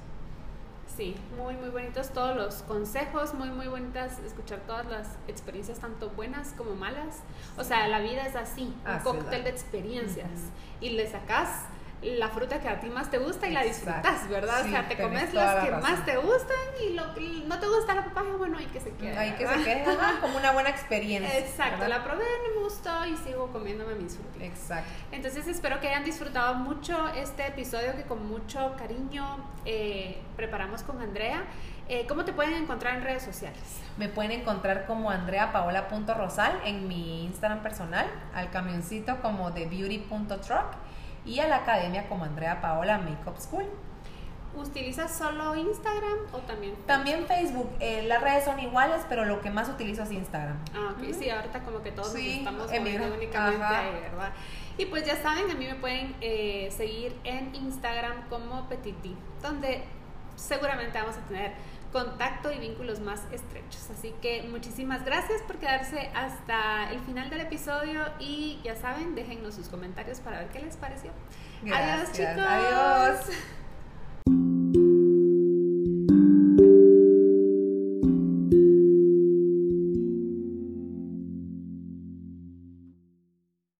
Sí, muy, muy bonitos todos los consejos, muy, muy bonitas escuchar todas las experiencias, tanto buenas como malas. O sea, la vida es así, un Así cóctel de experiencias. Y le sacas la fruta que a ti más te gusta y la disfrutas, ¿verdad? Sí, o sea, te comes las la que razón. más te gustan y lo que no te gusta la papaya, bueno, hay que se quede. Hay que se quede como una buena experiencia. Exacto, ¿verdad? la probé, me gustó y sigo comiéndome mis frutas. Exacto. Entonces espero que hayan disfrutado mucho este episodio que con mucho cariño eh, preparamos con Andrea. Eh, ¿Cómo te pueden encontrar en redes sociales? Me pueden encontrar como andreapaola.rosal en mi Instagram personal, al camioncito como thebeauty.truck y a la academia como Andrea Paola Makeup School. ¿Utilizas solo Instagram o también? Facebook? También Facebook, eh, las redes son iguales, pero lo que más utilizo es Instagram. Ah, ok, sí, ahorita como que todos Sí, nos estamos moviendo únicamente ahí, ¿verdad? Y pues ya saben, a mí me pueden eh, seguir en Instagram como Petiti, donde seguramente vamos a tener contacto y vínculos más estrechos. Así que muchísimas gracias por quedarse hasta el final del episodio y ya saben, déjennos sus comentarios para ver qué les pareció. Adiós Gracias. chicos. Adiós.